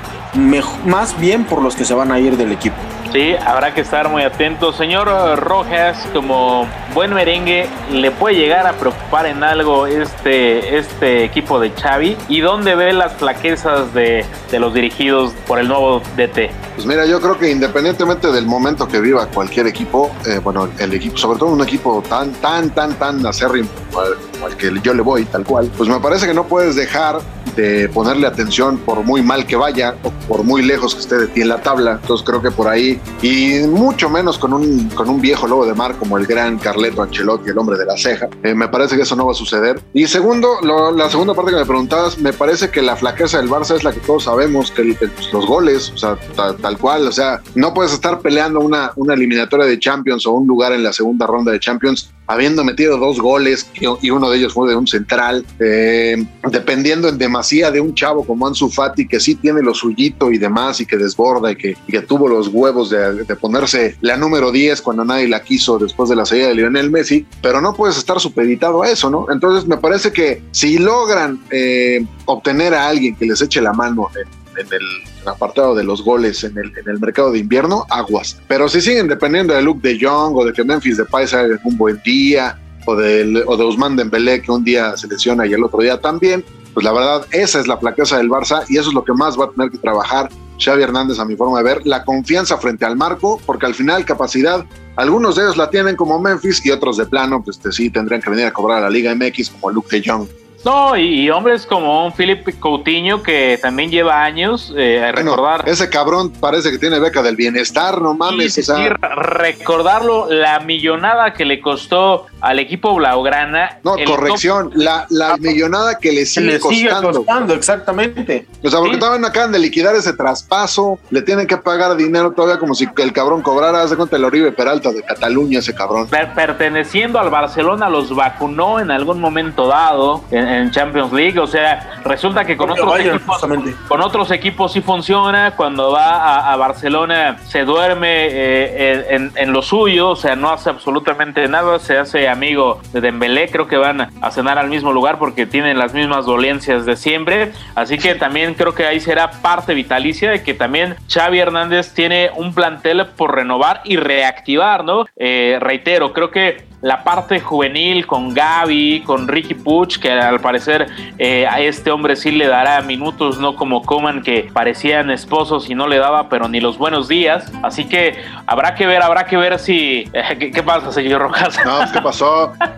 Speaker 3: más bien por los que se van a ir del equipo.
Speaker 4: Sí, habrá que estar muy atentos. Señor Rojas, como buen merengue, ¿le puede llegar a preocupar en algo este, este equipo de Xavi? ¿Y dónde ve las flaquezas de, de los dirigidos por el nuevo DT?
Speaker 2: Pues mira, yo creo que independientemente del momento que viva cualquier equipo, eh, bueno, el equipo, sobre todo un equipo tan, tan, tan, tan acérrimo como al que yo le voy, tal cual, pues me parece que no puedes dejar de ponerle atención por muy mal que vaya o por muy lejos que esté de ti en la tabla. Entonces creo que por ahí, y mucho menos con un, con un viejo lobo de mar como el gran Carleto Ancelotti, el hombre de la ceja, eh, me parece que eso no va a suceder. Y segundo, la segunda parte que me preguntabas, me parece que la flaqueza del Barça es la que todos sabemos, que pues, los goles, o sea, tal cual, o sea, no puedes estar peleando una, una eliminatoria de Champions o un lugar en la segunda ronda de Champions habiendo metido dos goles y uno de ellos fue de un central, eh, dependiendo en de un chavo como Ansu Fati que sí tiene lo suyito y demás y que desborda y que, tuvo los huevos de, ponerse la número 10 cuando nadie la quiso después de la salida de Lionel Messi, pero no puedes estar supeditado a eso, ¿no? Entonces me parece que si logran eh, obtener a alguien que les eche la mano en el apartado de los goles en el, mercado de invierno, aguas. Pero si siguen dependiendo de Luke de Jong o de que Memphis de Paisa haga un buen día o de, o de Usman Dembélé que un día se lesiona y el otro día también, pues la verdad esa es la flaqueza del Barça y eso es lo que más va a tener que trabajar Xavi Hernández a mi forma de ver, la confianza frente al marco, porque al final capacidad, algunos de ellos la tienen como Memphis y otros de plano, pues este, sí tendrían que venir a cobrar a la Liga MX como Luke de Jong.
Speaker 4: No, y, hombres como un Philip Coutinho que también lleva años eh, recordar.
Speaker 2: Ese cabrón parece que tiene beca del bienestar, no mames.
Speaker 4: recordarlo, la millonada que le costó al equipo Blaugrana.
Speaker 2: No, corrección, la, la millonada que le sigue, costando.
Speaker 3: Exactamente.
Speaker 2: O sea, porque todavía no acaban de liquidar ese traspaso, le tienen que pagar dinero todavía como si el cabrón cobrara, hace cuenta el Oribe Peralta de Cataluña, ese cabrón.
Speaker 4: perteneciendo al Barcelona, los vacunó en algún momento dado. En, en Champions League. O sea, resulta que con otros, equipos, con otros equipos sí funciona. Cuando va a, Barcelona se duerme eh, en, lo suyo, o sea, no hace absolutamente nada. Se hace amigo de Dembélé. Creo que van a cenar al mismo lugar porque tienen las mismas dolencias de siempre. Así que también creo que ahí será parte vitalicia de que también Xavi Hernández tiene un plantel por renovar y reactivar, ¿no? Eh, reitero, creo que la parte juvenil con Gaby, con Ricky Puch, que al parecer eh, a este hombre sí le dará minutos, no como Coman, que parecían esposos y no le daba, pero ni los buenos días. Así que habrá que ver, habrá que ver si. ¿qué, pasa, señor Rojas?
Speaker 2: No, pues, ¿qué pasó?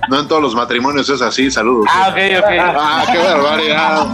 Speaker 2: No en todos los matrimonios es así, saludos.
Speaker 4: Ah, ok, ok.
Speaker 2: Ah, qué barbaridad.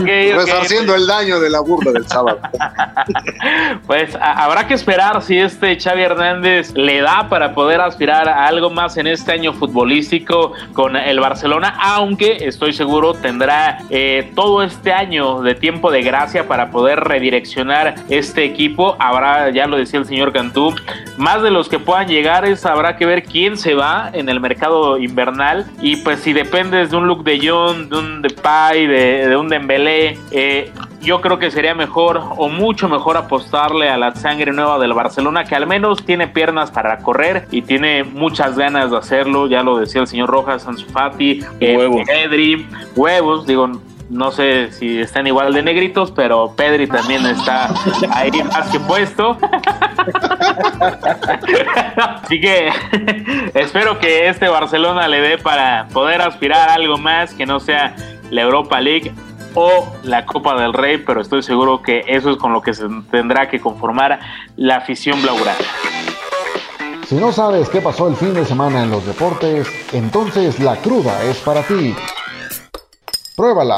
Speaker 2: okay, haciendo el daño de la burla del sábado.
Speaker 4: pues habrá que esperar si este Xavi Hernández le da para poder aspirar a algo más en este año futbolístico con el Barcelona, aunque estoy seguro tendrá eh, todo este año de tiempo de gracia para poder redireccionar este equipo. Habrá, ya lo decía el señor Cantú, más de los que puedan llegar es habrá que ver quién se va en el mercado invernal y pues si dependes de un look de John, de un Depay, de, de un Dembélé, eh, yo creo que sería mejor o mucho mejor apostarle a la sangre nueva del Barcelona que al menos tiene piernas para correr y tiene muchas ganas de hacerlo, ya lo decía el señor Rojas, Ansu Fati, eh, Pedri, huevos, digo, no sé si están igual de negritos, pero Pedri también está ahí más que puesto. Así que espero que este Barcelona le dé para poder aspirar a algo más que no sea la Europa League o la Copa del Rey, pero estoy seguro que eso es con lo que se tendrá que conformar la afición blaugrana.
Speaker 6: Si no sabes qué pasó el fin de semana en los deportes, entonces la cruda es para ti. Pruébala.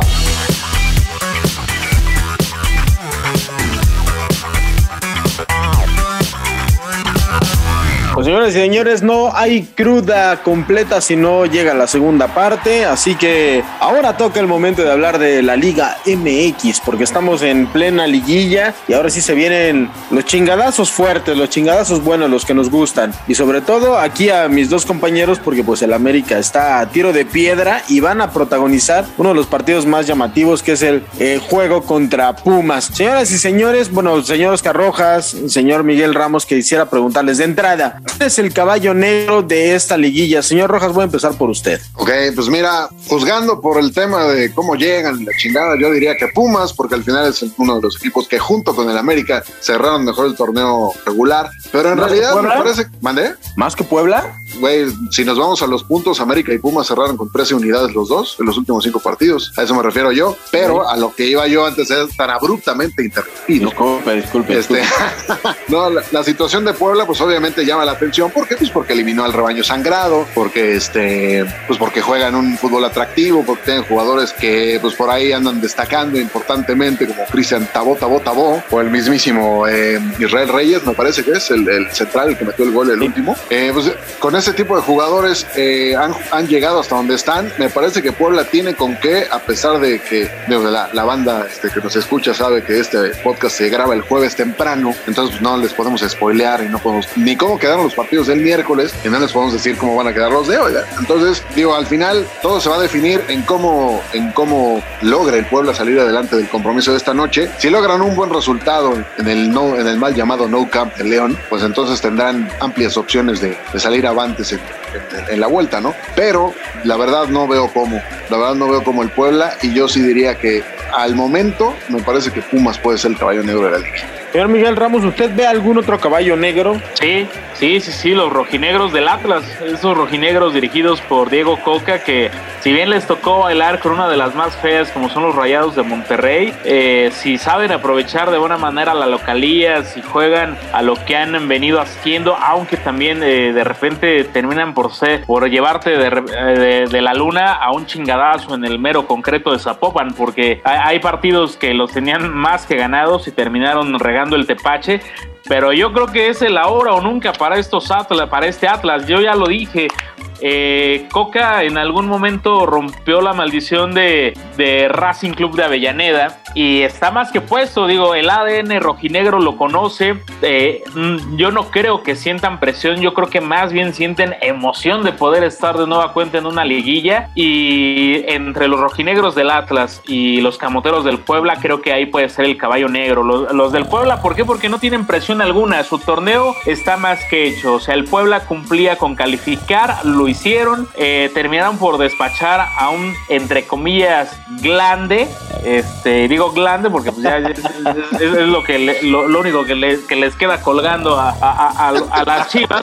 Speaker 3: Pues señores y señores, no hay cruda completa si no llega la segunda parte, así que ahora toca el momento de hablar de la Liga MX, porque estamos en plena liguilla y ahora sí se vienen los chingadazos fuertes, los chingadazos buenos, los que nos gustan. Y sobre todo aquí a mis dos compañeros, porque pues el América está a tiro de piedra y van a protagonizar uno de los partidos más llamativos, que es el eh, juego contra Pumas. Señoras y señores, bueno, señor Oscar Rojas, señor Miguel Ramos, que quisiera preguntarles de entrada, es el caballo negro de esta liguilla? Señor Rojas, voy a empezar por usted.
Speaker 2: Ok, pues mira, juzgando por el tema de cómo llegan la chingada, yo diría que Pumas, porque al final es uno de los equipos que junto con el América cerraron mejor el torneo regular. Pero en realidad me parece. ¿Mandé?
Speaker 3: ¿Más que Puebla?
Speaker 2: Güey, si nos vamos a los puntos, América y Pumas cerraron con 13 unidades los dos en los últimos cinco partidos. A eso me refiero yo. Pero a lo que iba yo antes es tan abruptamente interrumpido.
Speaker 3: Disculpe, disculpe.
Speaker 2: Este, no, la, la situación de Puebla, pues obviamente llama la atención. ¿Por qué? Pues porque eliminó al rebaño sangrado, porque este, pues porque juegan un fútbol atractivo, porque tienen jugadores que pues por ahí andan destacando importantemente, como Cristian Tabó, Tabó, Tabó, o el mismísimo eh, Israel Reyes, me parece que es el, el central, el que metió el gol el último. Eh, pues con ese tipo de jugadores eh, han, han, llegado hasta donde están. Me parece que Puebla tiene con qué, a pesar de que la, la, banda este, que nos escucha sabe que este podcast se graba el jueves temprano, entonces pues, no les podemos spoilear y no podemos ni cómo quedaron los partidos del miércoles y no les podemos decir cómo van a quedar los de hoy. Entonces, digo, al final todo se va a definir en cómo, en cómo logra el Puebla salir adelante del compromiso de esta noche. Si logran un buen resultado en el, no, en el mal llamado No Camp de León, pues entonces tendrán amplias opciones de, salir avantes en, en, la vuelta, ¿no? Pero la verdad no veo cómo, la verdad no veo cómo el Puebla y yo sí diría que al momento me parece que Pumas puede ser el caballo negro de la liga.
Speaker 3: Señor Miguel Ramos, ¿usted ve algún otro caballo negro?
Speaker 4: Sí, sí, sí, sí, los rojinegros del Atlas, esos rojinegros dirigidos por Diego Coca, que si bien les tocó bailar con una de las más feas como son los Rayados de Monterrey, eh, si saben aprovechar de buena manera la localía, si juegan a lo que han venido haciendo, aunque también eh, de repente terminan por ser, por llevarte de, de, la luna a un chingadazo en el mero concreto de Zapopan, porque hay, hay partidos que los tenían más que ganados y terminaron el tepache, pero yo creo que es el ahora o nunca para estos Atlas, para este Atlas. Yo ya lo dije, eh, Coca en algún momento rompió la maldición de, Racing Club de Avellaneda y está más que puesto, digo, el ADN rojinegro lo conoce, eh, yo no creo que sientan presión, yo creo que más bien sienten emoción de poder estar de nueva cuenta en una liguilla y entre los rojinegros del Atlas y los camoteros del Puebla creo que ahí puede ser el caballo negro, los, del Puebla, ¿por qué? Porque no tienen presión alguna, su torneo está más que hecho, o sea, el Puebla cumplía con calificar, hicieron, eh, terminaron por despachar a un, entre comillas, glande, este, digo glande porque pues ya es, lo, que le, lo, único que, le, que, les queda colgando a, a, a las chivas,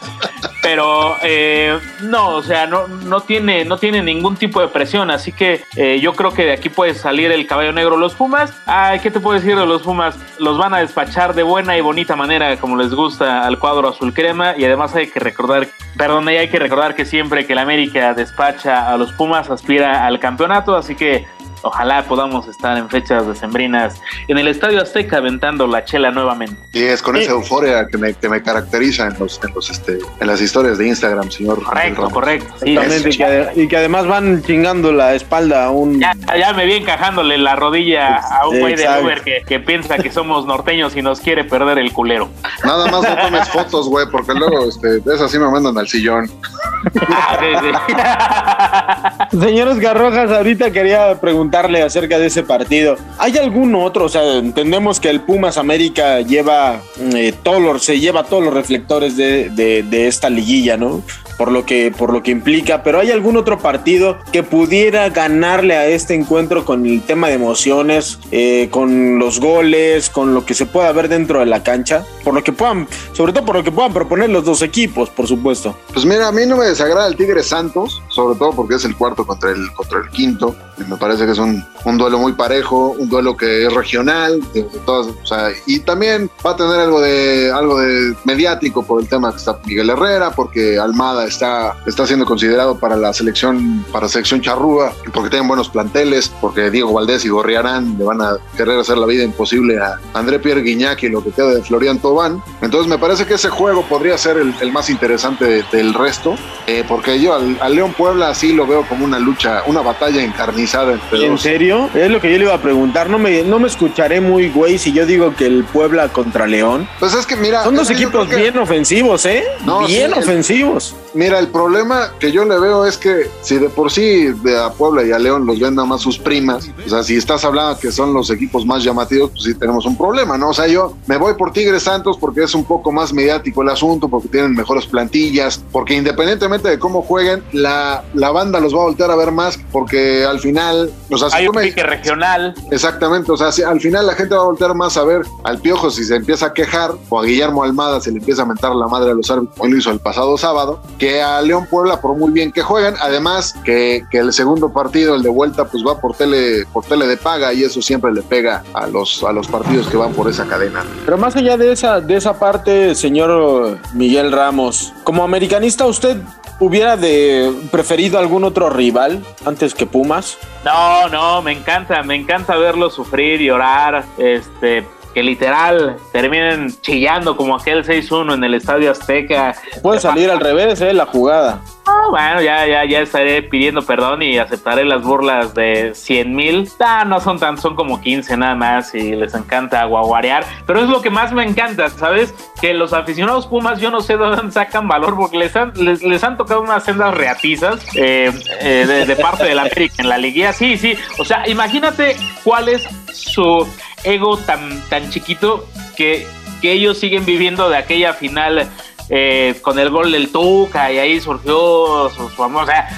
Speaker 4: pero eh, no, o sea, no, no, tiene, no tiene ningún tipo de presión, así que eh, yo creo que de aquí puede salir el caballo negro. Los Pumas, ay, ¿qué te puedo decir de los Pumas? Los van a despachar de buena y bonita manera, como les gusta al cuadro azul crema, y además hay que recordar, perdón, hay que recordar que siempre que el América despacha a los Pumas aspira al campeonato, así que ojalá podamos estar en fechas decembrinas en el Estadio Azteca aventando la chela nuevamente.
Speaker 2: Y es con esa euforia que me, que me caracteriza en los, en los este en las historias de Instagram, señor.
Speaker 4: Correcto, correcto. Sí,
Speaker 3: Exactamente, y, que, y que además van chingando la espalda a un...
Speaker 4: ya, ya me vi encajándole la rodilla a un güey de. Uber que, que piensa que somos norteños y nos quiere perder el culero.
Speaker 2: Nada más no tomes fotos, güey, porque luego este, esas sí me mandan al sillón.
Speaker 4: Ah, sí, sí.
Speaker 3: Señor Oscar Rojas, ahorita quería acerca de ese partido. ¿Hay algún otro? O sea, entendemos que el Pumas América lleva eh, todos los, se lleva todos los reflectores de, de- de esta liguilla, ¿no? Por lo, que, por lo que implica, pero ¿hay algún otro partido que pudiera ganarle a este encuentro con el tema de emociones, eh, con los goles, con lo que se pueda ver dentro de la cancha? Por lo que puedan, sobre todo por lo que puedan proponer los dos equipos, por supuesto.
Speaker 2: Pues mira, a mí no me desagrada el Tigre Santos, sobre todo porque es el cuarto contra el, contra el quinto. Me parece que es un, un duelo muy parejo, un duelo que es regional, de todas, o sea, y también va a tener algo de algo de mediático por el tema que está Miguel Herrera, porque Almada está, está siendo considerado para la selección, para selección charrúa, porque tienen buenos planteles, porque Diego Valdés y Gorriarán le van a querer hacer la vida imposible a André Pierre Guiñac y lo que queda de Florian Tobán. Entonces me parece que ese juego podría ser el, el más interesante de- del resto, eh, porque yo al, al León Puebla sí lo veo como una lucha, una batalla encarnizada entre
Speaker 3: ¿En
Speaker 2: dos.
Speaker 3: serio? Es lo que yo le iba a preguntar. No me, no me escucharé muy güey si yo digo que el Puebla contra León.
Speaker 2: Pues es que mira,
Speaker 3: Son dos equipos
Speaker 2: que-
Speaker 3: bien ofensivos, ¿eh?
Speaker 2: No,
Speaker 3: bien
Speaker 2: sí,
Speaker 3: ofensivos.
Speaker 2: Mira, el problema que yo le veo es que si de por sí de a Puebla y a León los ven nada más sus primas, o sea, si estás hablando que son los equipos más llamativos, pues sí tenemos un problema, ¿no? O sea, yo me voy por Tigres Santos porque es un poco más mediático el asunto, porque tienen mejores plantillas, porque independientemente de cómo jueguen, la, la banda los va a voltear a ver más, porque al final, o sea, si
Speaker 4: Hay un
Speaker 2: me-
Speaker 4: pique regional.
Speaker 2: Exactamente, o sea, si al final la gente va a voltear más a ver al Piojo si se empieza a quejar o a Guillermo Almada se le empieza a mentar la madre a los árbitros, como lo hizo el pasado sábado, que a León Puebla por muy bien que jueguen, además que, que el segundo partido, el de vuelta, pues va por tele, por tele de paga y eso siempre le pega a los, a los partidos que van por esa cadena.
Speaker 3: Pero más allá de esa, de esa parte, señor Miguel Ramos, como americanista, ¿usted hubiera de preferido algún otro rival antes que Pumas?
Speaker 4: No, no, me encanta, me encanta verlos sufrir, llorar, este, que literal terminen chillando como aquel 6-1 en el Estadio Azteca.
Speaker 3: Puede salir al revés, ¿eh? La jugada.
Speaker 4: No, bueno, ya, ya, ya estaré pidiendo perdón y aceptaré las burlas de 100 mil. Ah, no son tan, son como 15 nada más y les encanta guaguarear. Pero es lo que más me encanta, ¿sabes? Que los aficionados Pumas, yo no sé de dónde sacan valor porque les han, les, han tocado unas sendas reatizas eh, eh, de, de parte de la América en la liguilla. Sí, sí. O sea, imagínate cuál es su ego tan, tan chiquito que, que ellos siguen viviendo de aquella final eh, con el gol del Tuca y ahí surgió su, su amor. O sea,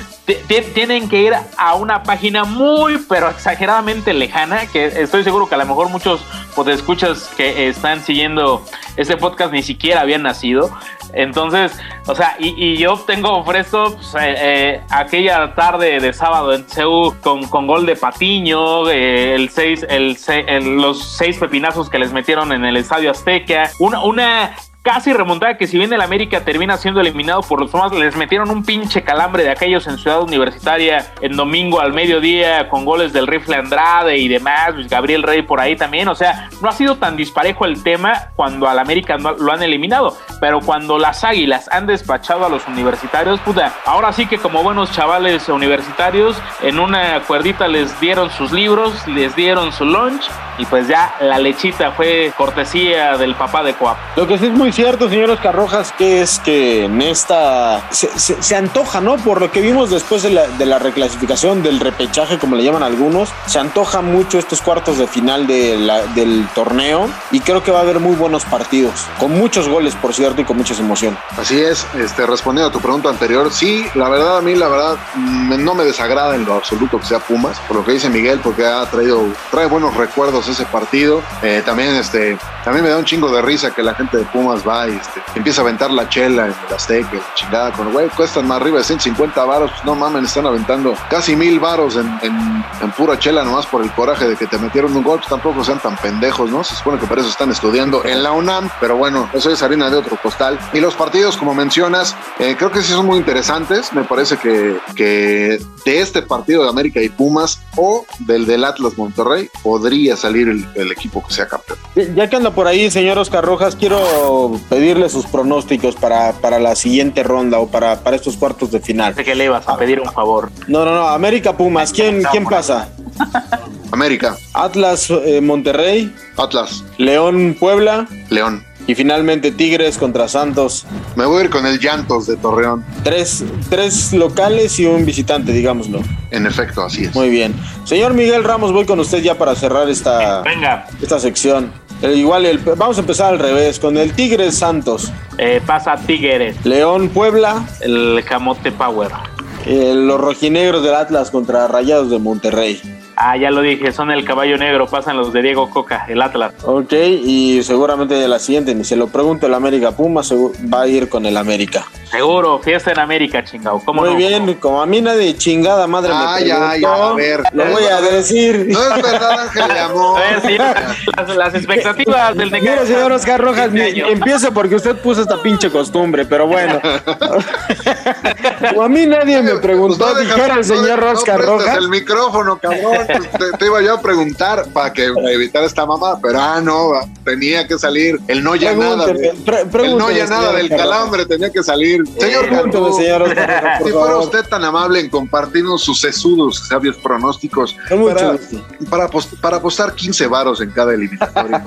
Speaker 4: tienen que ir a una página muy, pero exageradamente lejana, que estoy seguro que a lo mejor muchos escuchas que están siguiendo este podcast ni siquiera habían nacido. Entonces, o sea, y, yo tengo fresco pues, eh, eh, aquella tarde de sábado en CEU con, con gol de Patiño, el seis, el, se- el- los seis pepinazos que les metieron en el Estadio Azteca, una, una casi remontada que si bien el América termina siendo eliminado por los Pumas, les metieron un pinche calambre de aquellos en Ciudad Universitaria en domingo al mediodía con goles del rifle Andrade y demás, Luis Gabriel Rey por ahí también, o sea, no ha sido tan disparejo el tema cuando al América no- lo han eliminado, pero cuando las Águilas han despachado a los universitarios, puta, ahora sí que como buenos chavales universitarios, en una cuerdita les dieron sus libros, les dieron su lunch y pues ya la lechita fue cortesía del papá de Coap.
Speaker 3: Lo que sí es muy cierto, señor Oscar Rojas, que es que en esta se, se- antoja, ¿no? Por lo que vimos después de la, de la reclasificación, del repechaje, como le llaman algunos, se antoja mucho estos cuartos de final de del torneo y creo que va a haber muy buenos partidos, con muchos goles, por cierto, y con mucha emoción.
Speaker 2: Así es, este, respondiendo a tu pregunta anterior, sí, la verdad, a mí, la verdad, mm, no me desagrada en lo absoluto que sea Pumas, por lo que dice Miguel, porque ha traído, trae buenos recuerdos ese partido. Eh, también, este, también me da un chingo de risa que la gente de Pumas va y este, empieza a aventar la chela en el Azteca, la chingada, con güey, cuestan más arriba de 150 varos, pues no mamen, están aventando casi mil varos en, en, en pura chela nomás por el coraje de que te metieron un gol, pues tampoco sean tan pendejos, ¿no? Se supone que para eso están estudiando en la UNAM, pero bueno, eso es harina de otro postal. Y los partidos, como mencionas, eh, creo que sí son muy interesantes. Me parece que, que de este partido de América y Pumas o del del Atlas Monterrey podría salir el, el equipo que sea campeón.
Speaker 3: Ya que anda por ahí, señor Oscar Rojas, quiero pedirle sus pronósticos para, para la siguiente ronda o para, para estos cuartos de final.
Speaker 4: Sé que le ibas a pedir un favor.
Speaker 3: No, no, no, América Pumas, ¿quién, quién pasa?
Speaker 2: América,
Speaker 3: Atlas eh, Monterrey,
Speaker 2: Atlas,
Speaker 3: León Puebla
Speaker 2: León.
Speaker 3: y finalmente Tigres contra Santos.
Speaker 2: Me voy a ir con el Llantos de Torreón.
Speaker 3: Tres, tres locales y un visitante, digámoslo.
Speaker 2: En efecto, así es.
Speaker 3: Muy bien. Señor Miguel Ramos, voy con usted ya para cerrar esta,
Speaker 4: Venga,
Speaker 3: esta sección. Eh, igual, el- vamos a empezar al revés, con el Tigres Santos,
Speaker 4: eh, pasa Tigres,
Speaker 3: León Puebla,
Speaker 4: el Camote Power.
Speaker 3: eh, los rojinegros del Atlas contra Rayados de Monterrey.
Speaker 4: Ah, ya lo dije, son el caballo negro, pasan los de Diego Coca, el Atlas.
Speaker 3: Ok, y seguramente de la siguiente, ni se lo pregunto el América Puma, va a ir con el América.
Speaker 4: Seguro, fiesta en América, chingado. ¿Cómo
Speaker 3: Muy
Speaker 4: no?
Speaker 3: bien, como a mí nadie chingada madre
Speaker 2: Ah,
Speaker 3: me
Speaker 2: ya,
Speaker 3: preguntó,
Speaker 2: ya, a ver.
Speaker 3: lo voy a decir.
Speaker 2: No es verdad, Ángel de amor.
Speaker 4: Sí, las, las expectativas del
Speaker 3: Mira, señor Oscar Rojas,
Speaker 4: Este
Speaker 3: empiezo porque usted puso esta pinche costumbre, pero bueno. Como a mí nadie me preguntó,
Speaker 2: Pues no
Speaker 3: dijera el señor
Speaker 2: no
Speaker 3: Oscar Rojas.
Speaker 2: el micrófono, cabrón. Te, te iba yo a preguntar para que para evitar esta mamá, pero ah, no, tenía que salir. El no ya nada.
Speaker 3: Pregúnteme,
Speaker 2: de-
Speaker 3: pre-
Speaker 2: el no ya nada
Speaker 3: señor
Speaker 2: del calambre tenía que salir. Señor
Speaker 3: Pregúnteme,
Speaker 2: Cantú,
Speaker 3: señor Oscar
Speaker 2: si fuera usted tan amable en compartirnos sus sesudos, sabios pronósticos
Speaker 3: Con
Speaker 2: para, para, apost- para apostar 15 varos en cada eliminatorio.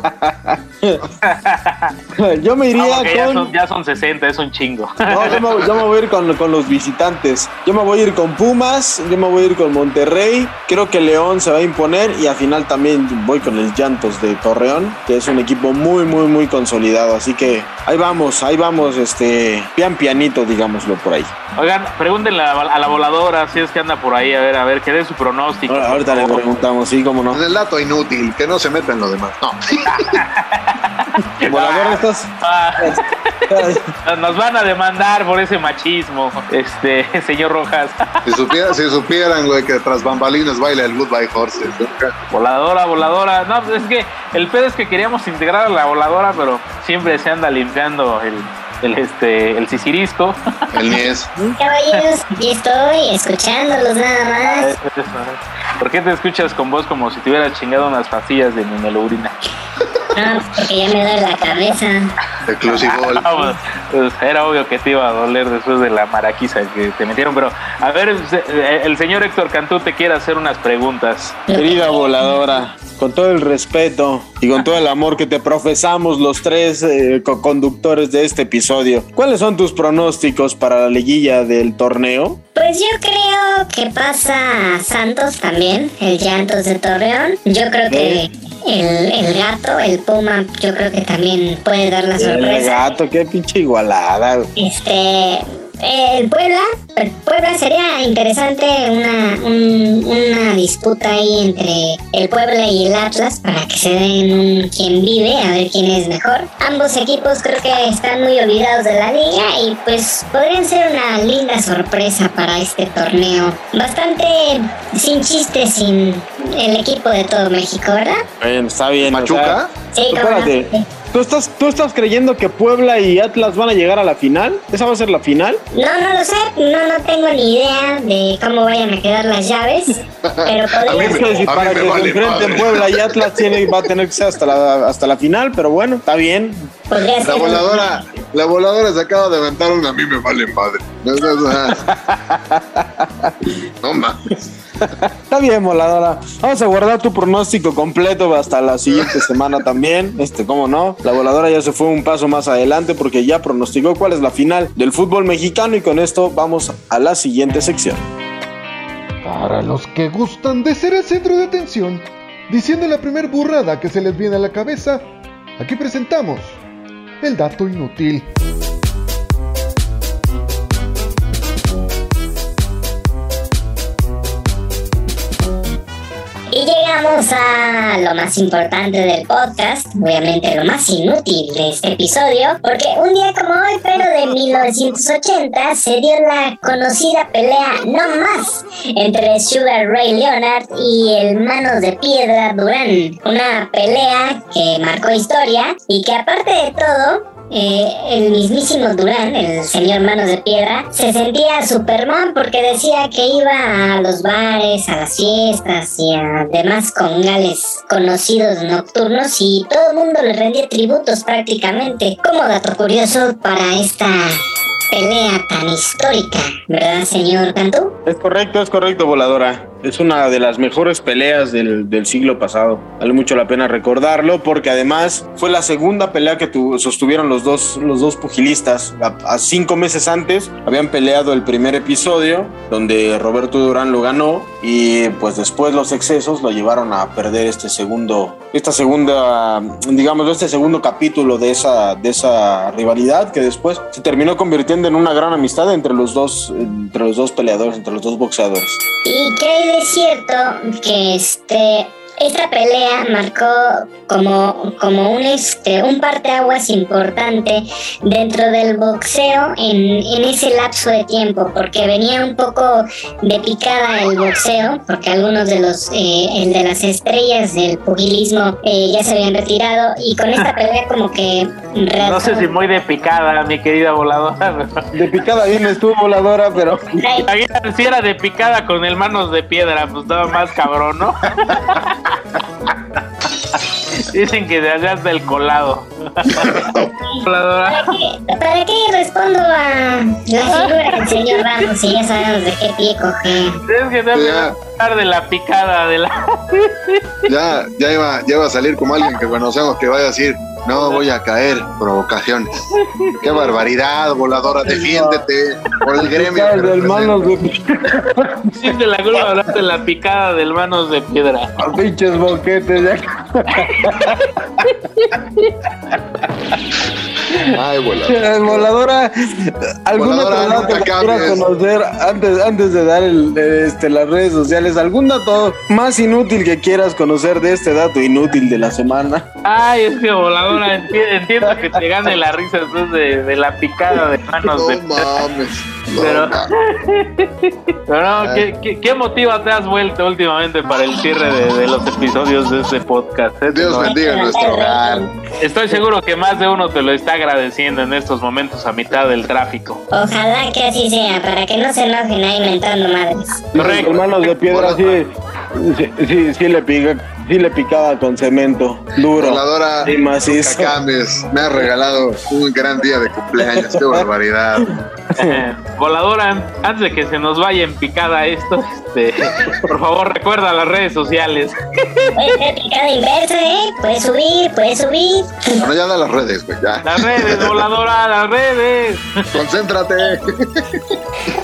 Speaker 3: Yo me iría
Speaker 4: porque ya,
Speaker 3: con...
Speaker 4: son, ya son 60, es un chingo.
Speaker 3: No, yo me, yo me voy a ir con, con los visitantes. Yo me voy a ir con Pumas, yo me voy a ir con Monterrey. Creo que León se va a imponer y al final también voy con el Llantos de Torreón, que es un equipo muy, muy, muy consolidado. Así que ahí vamos, ahí vamos, este, pian pianito, digámoslo por ahí.
Speaker 4: Oigan, pregúntenle a, la- a la voladora si es que anda por ahí, a ver, a ver, que dé su pronóstico.
Speaker 3: Ahora- Ahorita le preguntamos, sí, cómo no.
Speaker 2: En el dato inútil, que no se meta en lo demás. No.
Speaker 3: Volador, estás.
Speaker 4: Ah, nos van a demandar por ese machismo, este señor Rojas.
Speaker 2: Si, supiera- si supieran, güey, que tras bambalinas baila el Goodbye Horses. ¿no?
Speaker 4: Voladora, voladora. No, pues es que el pedo es que queríamos integrar a la voladora, pero siempre se anda limpiando el, el este el sisirisco.
Speaker 2: El Nies.
Speaker 5: Caballeros, aquí estoy escuchándolos nada más.
Speaker 4: ¿Por qué te escuchas con voz como si te hubieras chingado unas pastillas de mimelourina?
Speaker 5: Ah, porque ya me duele la cabeza.
Speaker 2: Exclusivol.
Speaker 4: Ah, pues, pues, era obvio que te iba a doler después de la maraquiza que te metieron, pero a ver, se- el señor Héctor Cantú te quiere hacer unas preguntas.
Speaker 3: Querida voladora, con todo el respeto y con todo el amor que te profesamos los tres eh, co-conductores de este episodio, ¿cuáles son tus pronósticos para la liguilla del torneo?
Speaker 5: Pues yo creo que pasa Santos también, el Llantos de Torreón. Yo creo que el, el gato, el Puma, yo creo que también puede dar la
Speaker 3: El
Speaker 5: sorpresa.
Speaker 3: gato, qué pinche igualada.
Speaker 5: Este, el Puebla, el Puebla sería interesante una, un- una disputa ahí entre el Puebla y el Atlas para que se den un quien vive, a ver quién es mejor. Ambos equipos creo que están muy olvidados de la liga y pues podrían ser una linda sorpresa para este torneo. Bastante sin chiste, sin el equipo de todo México, ¿verdad?
Speaker 3: Está bien. o
Speaker 2: Machuca.
Speaker 5: Sí,
Speaker 3: sea,
Speaker 5: cómo no.
Speaker 3: ¿Tú estás, ¿Tú estás creyendo que Puebla y Atlas van a llegar a la final? ¿Esa va a ser la final?
Speaker 5: No, no lo sé, no, no tengo ni idea de cómo vayan a quedar las llaves, pero
Speaker 2: A
Speaker 5: podría
Speaker 2: mí
Speaker 3: Es
Speaker 2: me-
Speaker 3: que si
Speaker 2: a
Speaker 3: para que
Speaker 2: vale
Speaker 3: se enfrenten. Puebla y Atlas tiene, va a tener que ser hasta la, hasta la final, pero bueno, está bien.
Speaker 5: podría
Speaker 2: La
Speaker 5: ser.
Speaker 2: voladora, la voladora se acaba de aventar una a mí me vale madre. No, no, no. No mames.
Speaker 3: Está bien, voladora. Vamos a guardar tu pronóstico completo hasta la siguiente semana también. Este, cómo no. La voladora ya se fue un paso más adelante porque ya pronosticó cuál es la final del fútbol mexicano y con esto vamos a la siguiente sección.
Speaker 6: Para los que gustan de ser el centro de atención, diciendo la primer burrada que se les viene a la cabeza, aquí presentamos el dato inútil.
Speaker 5: Llegamos a lo más importante del podcast, obviamente lo más inútil de este episodio, porque un día como hoy, pero de 1980, se dio la conocida pelea no más entre Sugar Ray Leonard y el Manos de Piedra Durán. Una pelea que marcó historia y que aparte de todo, eh, el mismísimo Durán, el señor Manos de Piedra, se sentía Superman porque decía que iba a los bares, a las fiestas y a demás congales conocidos nocturnos y todo el mundo le rendía tributos prácticamente. Como dato curioso para esta pelea tan histórica, ¿verdad, señor Cantú?
Speaker 3: Es correcto, es correcto, voladora. Es una de las mejores peleas del, del, siglo pasado. Vale mucho la pena recordarlo porque además fue la segunda pelea que tu, sostuvieron los dos, los dos pugilistas. A, cinco meses antes habían peleado el primer episodio donde Roberto Durán lo ganó y pues después los excesos lo llevaron a perder este segundo, esta segunda, digamos, este segundo capítulo de esa, de esa rivalidad que después se terminó convirtiendo en una gran amistad entre los dos, entre los dos peleadores, entre los dos boxeadores.
Speaker 5: ¿Y qué de cierto que este esta pelea marcó como, como un, este, un parteaguas importante dentro del boxeo en, en, ese lapso de tiempo, porque venía un poco de picada el boxeo, porque algunos de los eh, el de las estrellas del pugilismo eh, ya se habían retirado, y con esta pelea como que...
Speaker 4: No sé si muy de picada, mi querida voladora.
Speaker 3: De picada bien estuvo voladora, pero...
Speaker 4: Si era de picada con el manos de piedra, pues estaba más cabrón, ¿no? Dicen que de allá está el colado.
Speaker 5: ¿Para qué, ¿Para qué respondo a la figura del señor Ramos si ya sabemos de qué pie coge?
Speaker 4: Es que no hablar de la picada de la.
Speaker 2: ya, ya iba, ya iba a salir como alguien que conocemos que vaya a decir. No voy a caer, provocaciones. Qué barbaridad, voladora, defiéndete por el gremio. Que
Speaker 3: del manos de
Speaker 4: Sí, de la culpa hablar de la picada del manos de piedra.
Speaker 3: A pinches boquetes ya.
Speaker 2: Ay, voladora.
Speaker 3: voladora, ¿algún
Speaker 2: Voladora,
Speaker 3: otro dato
Speaker 2: nunca
Speaker 3: que quieras
Speaker 2: cambies.
Speaker 3: conocer antes, antes de dar el, este, las redes sociales? ¿Algún dato más inútil que quieras conocer de este dato inútil de la semana?
Speaker 4: Ay, es que voladora, enti- entiendo que te gane la risa después de, de la picada de manos de
Speaker 2: No
Speaker 4: piedra.
Speaker 2: mames.
Speaker 4: Pero- no, ¿qué, qué, qué motiva te has vuelto últimamente para el cierre de, de los episodios de este podcast? eh?
Speaker 2: Dios
Speaker 4: No,
Speaker 2: bendiga nuestro hogar.
Speaker 4: Estoy seguro que más de uno te lo está agradeciendo en estos momentos a mitad del tráfico.
Speaker 5: Ojalá que así sea, para que no se enojen ahí mentando madres.
Speaker 4: Correcto.
Speaker 3: Con manos de piedra sí, sí, sí, sí le pica, sí le picaba con cemento, duro
Speaker 2: Voladora,
Speaker 3: y macizo.
Speaker 2: nunca cambies. Me has regalado un gran día de cumpleaños. Qué barbaridad.
Speaker 4: Voladora, antes de que se nos vaya en picada esto, este, por favor recuerda las redes sociales.
Speaker 5: Puede ser picada inversa, ¿eh? Puede subir, puede subir.
Speaker 2: Bueno, ya da las redes, güey. Ya.
Speaker 4: Las redes, voladora, las redes.
Speaker 2: Concéntrate.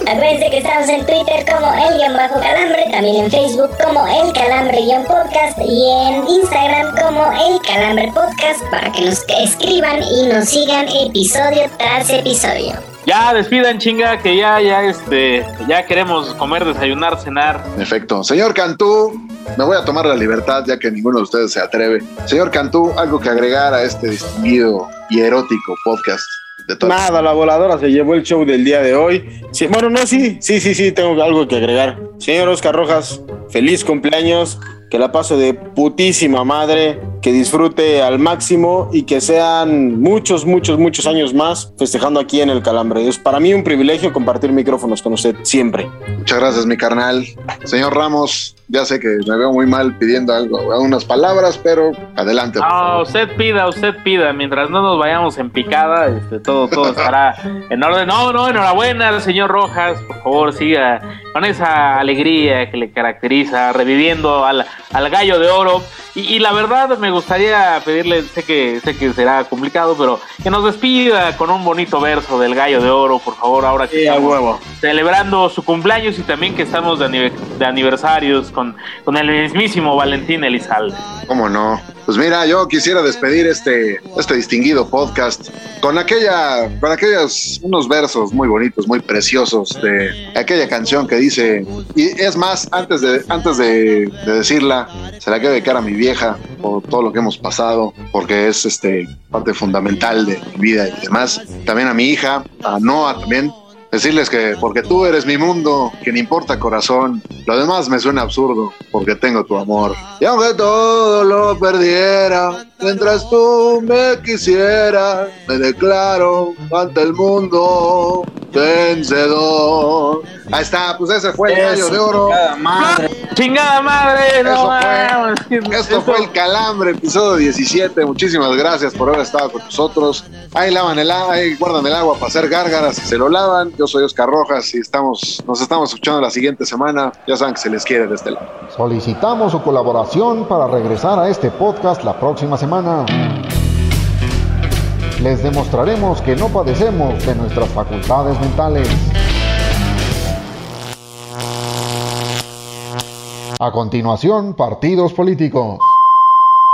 Speaker 5: Acuérdense que estamos en Twitter como el guion bajo calambre, también en Facebook como el calambre guion podcast y en Instagram como el calambre podcast para que nos escriban y nos sigan episodio tras episodio.
Speaker 4: Ya despidan chinga que ya, ya, este, ya queremos comer, desayunar, cenar.
Speaker 2: En efecto. Señor Cantú, me voy a tomar la libertad ya que ninguno de ustedes se atreve. Señor Cantú, algo que agregar a este distinguido y erótico podcast de todos.
Speaker 3: Nada, la voladora se llevó el show del día de hoy. Sí, bueno, no, sí, sí, sí, sí, tengo algo que agregar. Señor Oscar Rojas, feliz cumpleaños, que la pase de putísima madre, que disfrute al máximo y que sean muchos, muchos, muchos años más festejando aquí en el Calambre. Es para mí un privilegio compartir micrófonos con usted siempre.
Speaker 2: Muchas gracias, mi carnal. Señor Ramos, ya sé que me veo muy mal pidiendo algo, unas palabras, pero adelante.
Speaker 4: No,
Speaker 2: favor.
Speaker 4: usted pida, usted pida, mientras no nos vayamos en picada, este, todo, todo estará en orden. No, no, enhorabuena, señor Rojas, por favor, siga con esa alegría que le caracteriza, reviviendo al, al gallo de oro. Y, y la verdad me gustaría pedirle, sé que, sé que será complicado, pero que nos despida con un bonito verso del gallo de oro, por favor, ahora que
Speaker 3: Sí,
Speaker 4: estamos
Speaker 3: huevo.
Speaker 4: celebrando su cumpleaños y también que estamos de, anive- de aniversarios con, con el mismísimo Valentín Elizalde.
Speaker 2: ¿Cómo no? Pues mira, yo quisiera despedir este, este distinguido podcast con aquella, con aquellos unos versos muy bonitos, muy preciosos de aquella canción que dice, y es más, antes de, antes de, de decirla, se la quiero dedicar a mi vieja por todo lo que hemos pasado, porque es este parte fundamental de mi vida y demás. También a mi hija, a Noah también, Decirles que porque tú eres mi mundo, que no importa corazón, lo demás me suena absurdo, porque tengo tu amor. Y aunque todo lo perdiera, mientras tú me quisieras, me declaro ante el mundo vencedor. Ahí está, pues ese fue el gallo de oro.
Speaker 3: Chingada madre.
Speaker 4: ¡Chingada madre! No
Speaker 2: Eso fue. Esto fue el Calambre, episodio 17. Muchísimas gracias por haber estado con nosotros. Ahí lavan el agua, ahí guardan el agua para hacer gárgaras y se lo lavan. Yo soy Oscar Rojas y estamos, nos estamos escuchando la siguiente semana. Ya saben que se les quiere de este lado.
Speaker 6: Solicitamos su colaboración para regresar a este podcast la próxima semana. Les demostraremos que no padecemos de nuestras facultades mentales. A continuación, partidos políticos.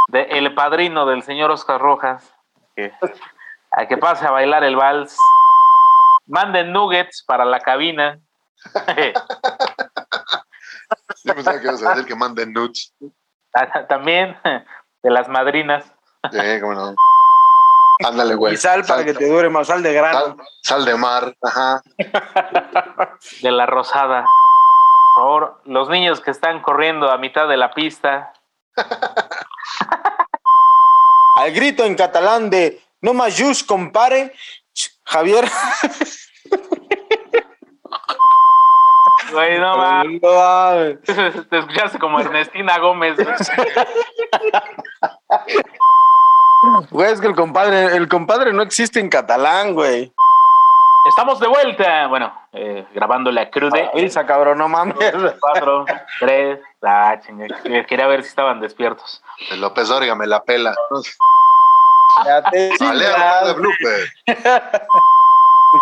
Speaker 4: De el padrino del señor Oscar Rojas. Que, a que pase a bailar el vals. Manden nuggets para la cabina.
Speaker 2: Yo pensaba que ibas a decir que manden nudes.
Speaker 4: También de las madrinas.
Speaker 2: Sí, cómo no. Ándale, güey.
Speaker 3: Y sal para que te dure más, sal de grano.
Speaker 2: Sal, sal de mar, ajá.
Speaker 4: de la rosada. Por favor, los niños que están corriendo a mitad de la pista.
Speaker 3: Al grito en catalán de no más just compare, Javier.
Speaker 4: Güey, no mames. Te escuchaste como Ernestina Gómez. güey.
Speaker 3: Es que el compadre, el compadre no existe en catalán, güey.
Speaker 4: Estamos de vuelta. Bueno, eh, grabándole a Crude.
Speaker 3: Avisa, cabrón, no mames.
Speaker 4: Cuatro, tres. Ah, chinga. Quería ver si estaban despiertos.
Speaker 2: El López Orga me la pela.
Speaker 3: Ya te chingas.
Speaker 2: de blooper.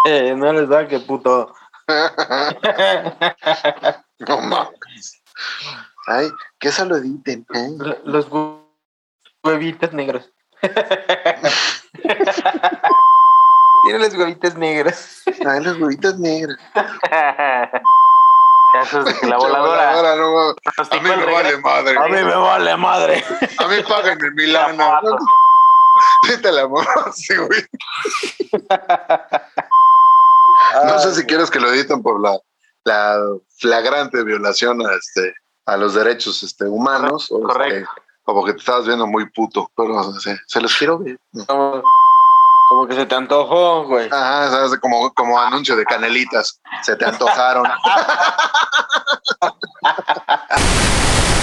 Speaker 3: Eh, No les da que puto.
Speaker 2: No mames. Ay, que lo editen. ¿eh?
Speaker 3: Los hue- huevitos negros. Tiene los huevitos negros.
Speaker 2: Ay, los huevitos negros.
Speaker 4: Eso es de que la voladora.
Speaker 2: Voladora, no. A mí
Speaker 4: el
Speaker 2: me vale madre.
Speaker 3: A mí me vale madre.
Speaker 2: A mí páganme mi lana.
Speaker 4: Zapatos.
Speaker 2: Sí te la sí, güey no sé ah, si quieres que lo editen por la, la flagrante violación a, este, a los derechos este, humanos. Este,
Speaker 4: Correcto.
Speaker 2: Como que te estabas viendo muy puto, pero se, los quiero
Speaker 3: bien. Como, que se te antojó, güey.
Speaker 2: Ajá, ¿sabes? Como, como anuncio de canelitas. Se te antojaron.